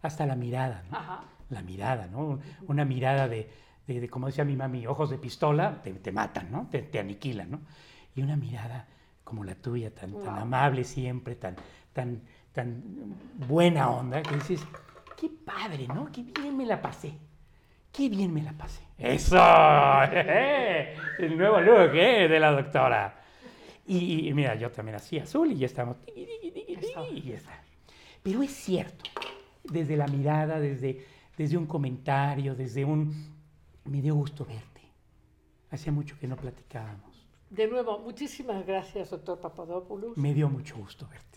hasta la mirada, ¿no? Ajá. La mirada, ¿no? Una mirada de, de- de, como decía mi mami, ojos de pistola, te, te matan, ¿no? Te, te aniquilan, ¿no? Y una mirada como la tuya, tan, tan amable siempre, tan, tan, tan buena onda, que dices, qué padre, ¿no? Qué bien me la pasé. Qué bien me la pasé. ¡Eso! (laughs) El nuevo look, ¿eh? De la doctora. Y, y mira, yo también así azul y ya estamos. Y ya está. Pero es cierto, desde la mirada, desde, desde un comentario, desde un... Me dio gusto verte. Hacía mucho que no platicábamos. De nuevo, muchísimas gracias, doctor Papadopoulos. Me dio mucho gusto verte.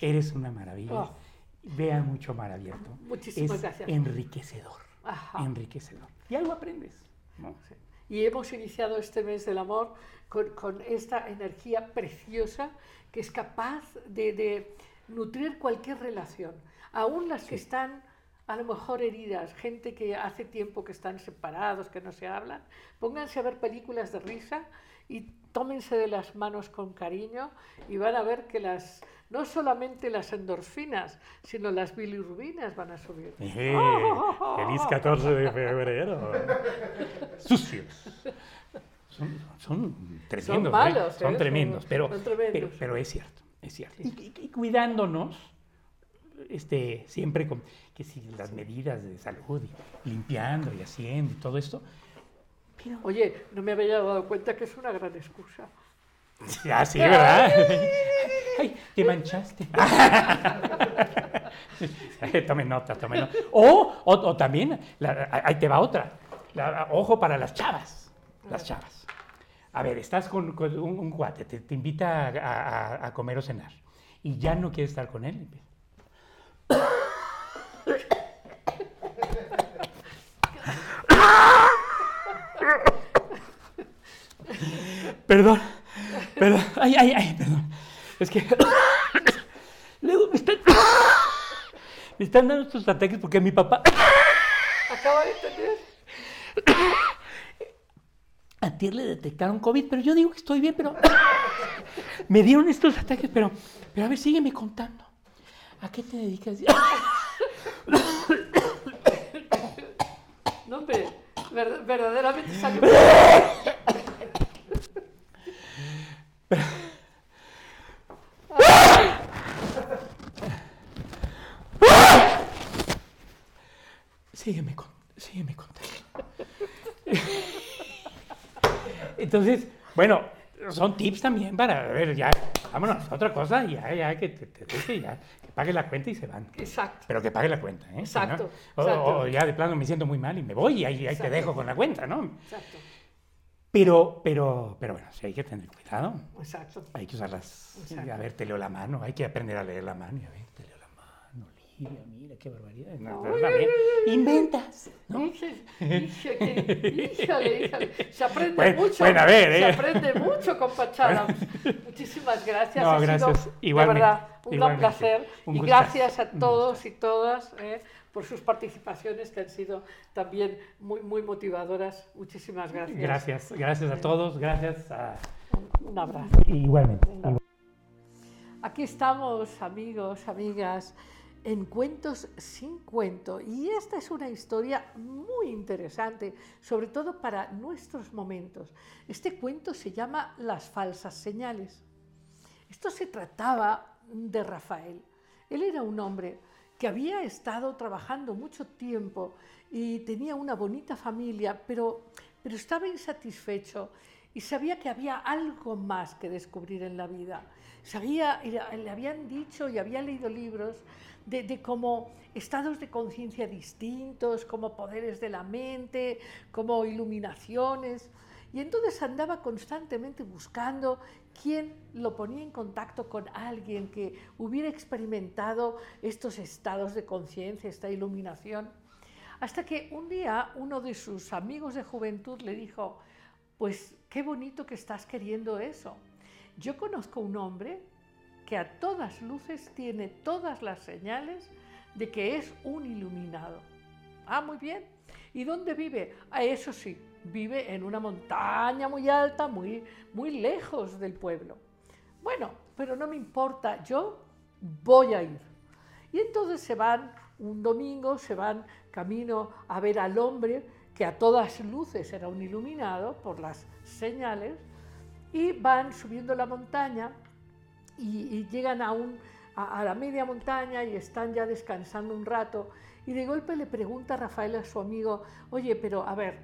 Eres una maravilla. Oh. Vea mucho mar abierto. Muchísimas es gracias. enriquecedor. Ajá. Enriquecedor. Y algo aprendes. ¿no? Y hemos iniciado este mes del amor con, con esta energía preciosa que es capaz de, de nutrir cualquier relación, aún las que están a lo mejor heridas, gente que hace tiempo que están separados, que no se hablan, pónganse a ver películas de risa y tómense de las manos con cariño y van a ver que las no solamente las endorfinas, sino las bilirrubinas van a subir. ¡Eh! (laughs) ¡Feliz 14 de febrero! ¡Sucios! Son, son tremendos. ¿eh? malos, Son ¿eh? tremendos, Son- pero, son tremendos. Pero, pero es cierto, es cierto. Y, y- y cuidándonos, este, siempre con que si las medidas de salud, y limpiando y haciendo y todo esto. Pero, Oye, no me había dado cuenta que es una gran excusa. ya sí, ¿verdad? ¡Ay, te manchaste! (laughs) tome nota, tome nota. O, o, o también, la- ahí te va otra. La- ojo para las chavas. Las chavas. A ver, estás con, con un, un cuate, te, te invita a, a- a comer o cenar y ya no quieres estar con él. Perdón, perdón, ay, ay, ay, perdón. Es que (coughs) luego me están, (coughs) me están dando estos ataques porque mi papá Acaba de tener. (coughs) a ti le detectaron COVID, pero yo digo que estoy bien, pero me dieron estos ataques, pero, pero a ver, sígueme contando. ¿A qué te dedicas? No, hombre, ver- verdaderamente salió. Sígueme, con, sígueme contando. Entonces, bueno, son tips también para, a ver, ya, vámonos, otra cosa, ya, ya, que te, te ya, que pague la cuenta y se van. Exacto. Pero que pague la cuenta, ¿eh? Si no, Exacto, O, exacto. o ya de plano me siento muy mal y me voy y ahí, ahí te Exacto. dejo con la cuenta, ¿no? Exacto. Pero, pero, pero bueno, sí hay que tener cuidado. Exacto. Hay que usarlas. Exacto. A ver, te leo la mano. Hay que aprender a leer la mano. Y a ver, mano. Olivia, mira qué barbaridad. No, pero también inventas. ¿no? Híjole, híjole, híjole, híjole. Se aprende Bueno, mucho. bueno, a ver, Se ¿eh? aprende mucho con Pachala. Muchísimas gracias. No, ha sido, gracias. de Igualmente, verdad, un gran placer. Un y gracias a todos y todas eh, por sus participaciones que han sido también muy, muy motivadoras. Muchísimas gracias. Gracias, gracias a todos. Gracias a. Un abrazo. Igualmente. Aquí estamos, amigos, amigas, en Cuentos sin cuento. Y esta es una historia muy interesante, sobre todo para nuestros momentos. Este cuento se llama Las falsas señales. Esto se trataba de Rafael. Él era un hombre que había estado trabajando mucho tiempo y tenía una bonita familia, pero, pero estaba insatisfecho y sabía que había algo más que descubrir en la vida. Sabía, le habían dicho y había leído libros de, de como estados de conciencia distintos, como poderes de la mente, como iluminaciones. Y entonces andaba constantemente buscando quién lo ponía en contacto con alguien que hubiera experimentado estos estados de conciencia, esta iluminación. Hasta que un día uno de sus amigos de juventud le dijo, pues qué bonito que estás queriendo eso. Yo conozco un hombre que a todas luces tiene todas las señales de que es un iluminado. Ah, muy bien. ¿Y dónde vive? Ah, eso sí, vive en una montaña muy alta, muy, muy lejos del pueblo. Bueno, pero no me importa, yo voy a ir. Y entonces se van un domingo, se van camino a ver al hombre que a todas luces era un iluminado por las señales, y van subiendo la montaña y, llegan a, a, la media montaña y están ya descansando un rato, y de golpe le pregunta a Rafael a su amigo, oye, pero a ver,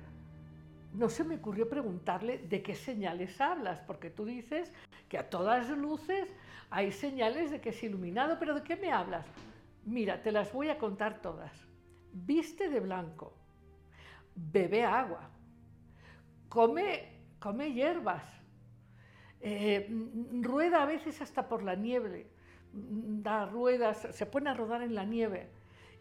no se me ocurrió preguntarle de qué señales hablas, porque tú dices que a todas luces hay señales de que es iluminado, pero ¿de qué me hablas? Mira, te las voy a contar todas. Viste de blanco, bebe agua, come, come hierbas, eh, rueda a veces hasta por la nieve, da ruedas, se pone a rodar en la nieve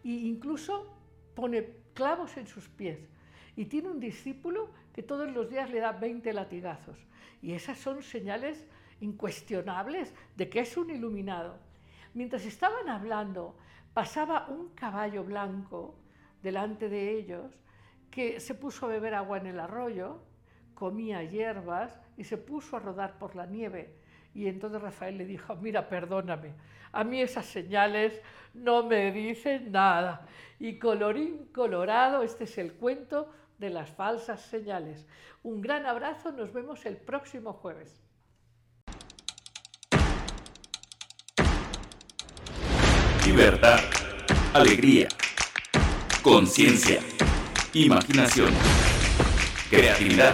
e incluso pone clavos en sus pies. Y tiene un discípulo que todos los días le da 20 latigazos. Y esas son señales incuestionables de que es un iluminado. Mientras estaban hablando, pasaba un caballo blanco delante de ellos que se puso a beber agua en el arroyo, comía hierbas y se puso a rodar por la nieve. Y entonces Rafael le dijo, mira, perdóname, a mí esas señales no me dicen nada. Y colorín colorado, este es el cuento de las falsas señales. Un gran abrazo, nos vemos el próximo jueves. Libertad, alegría, conciencia imaginación, creatividad,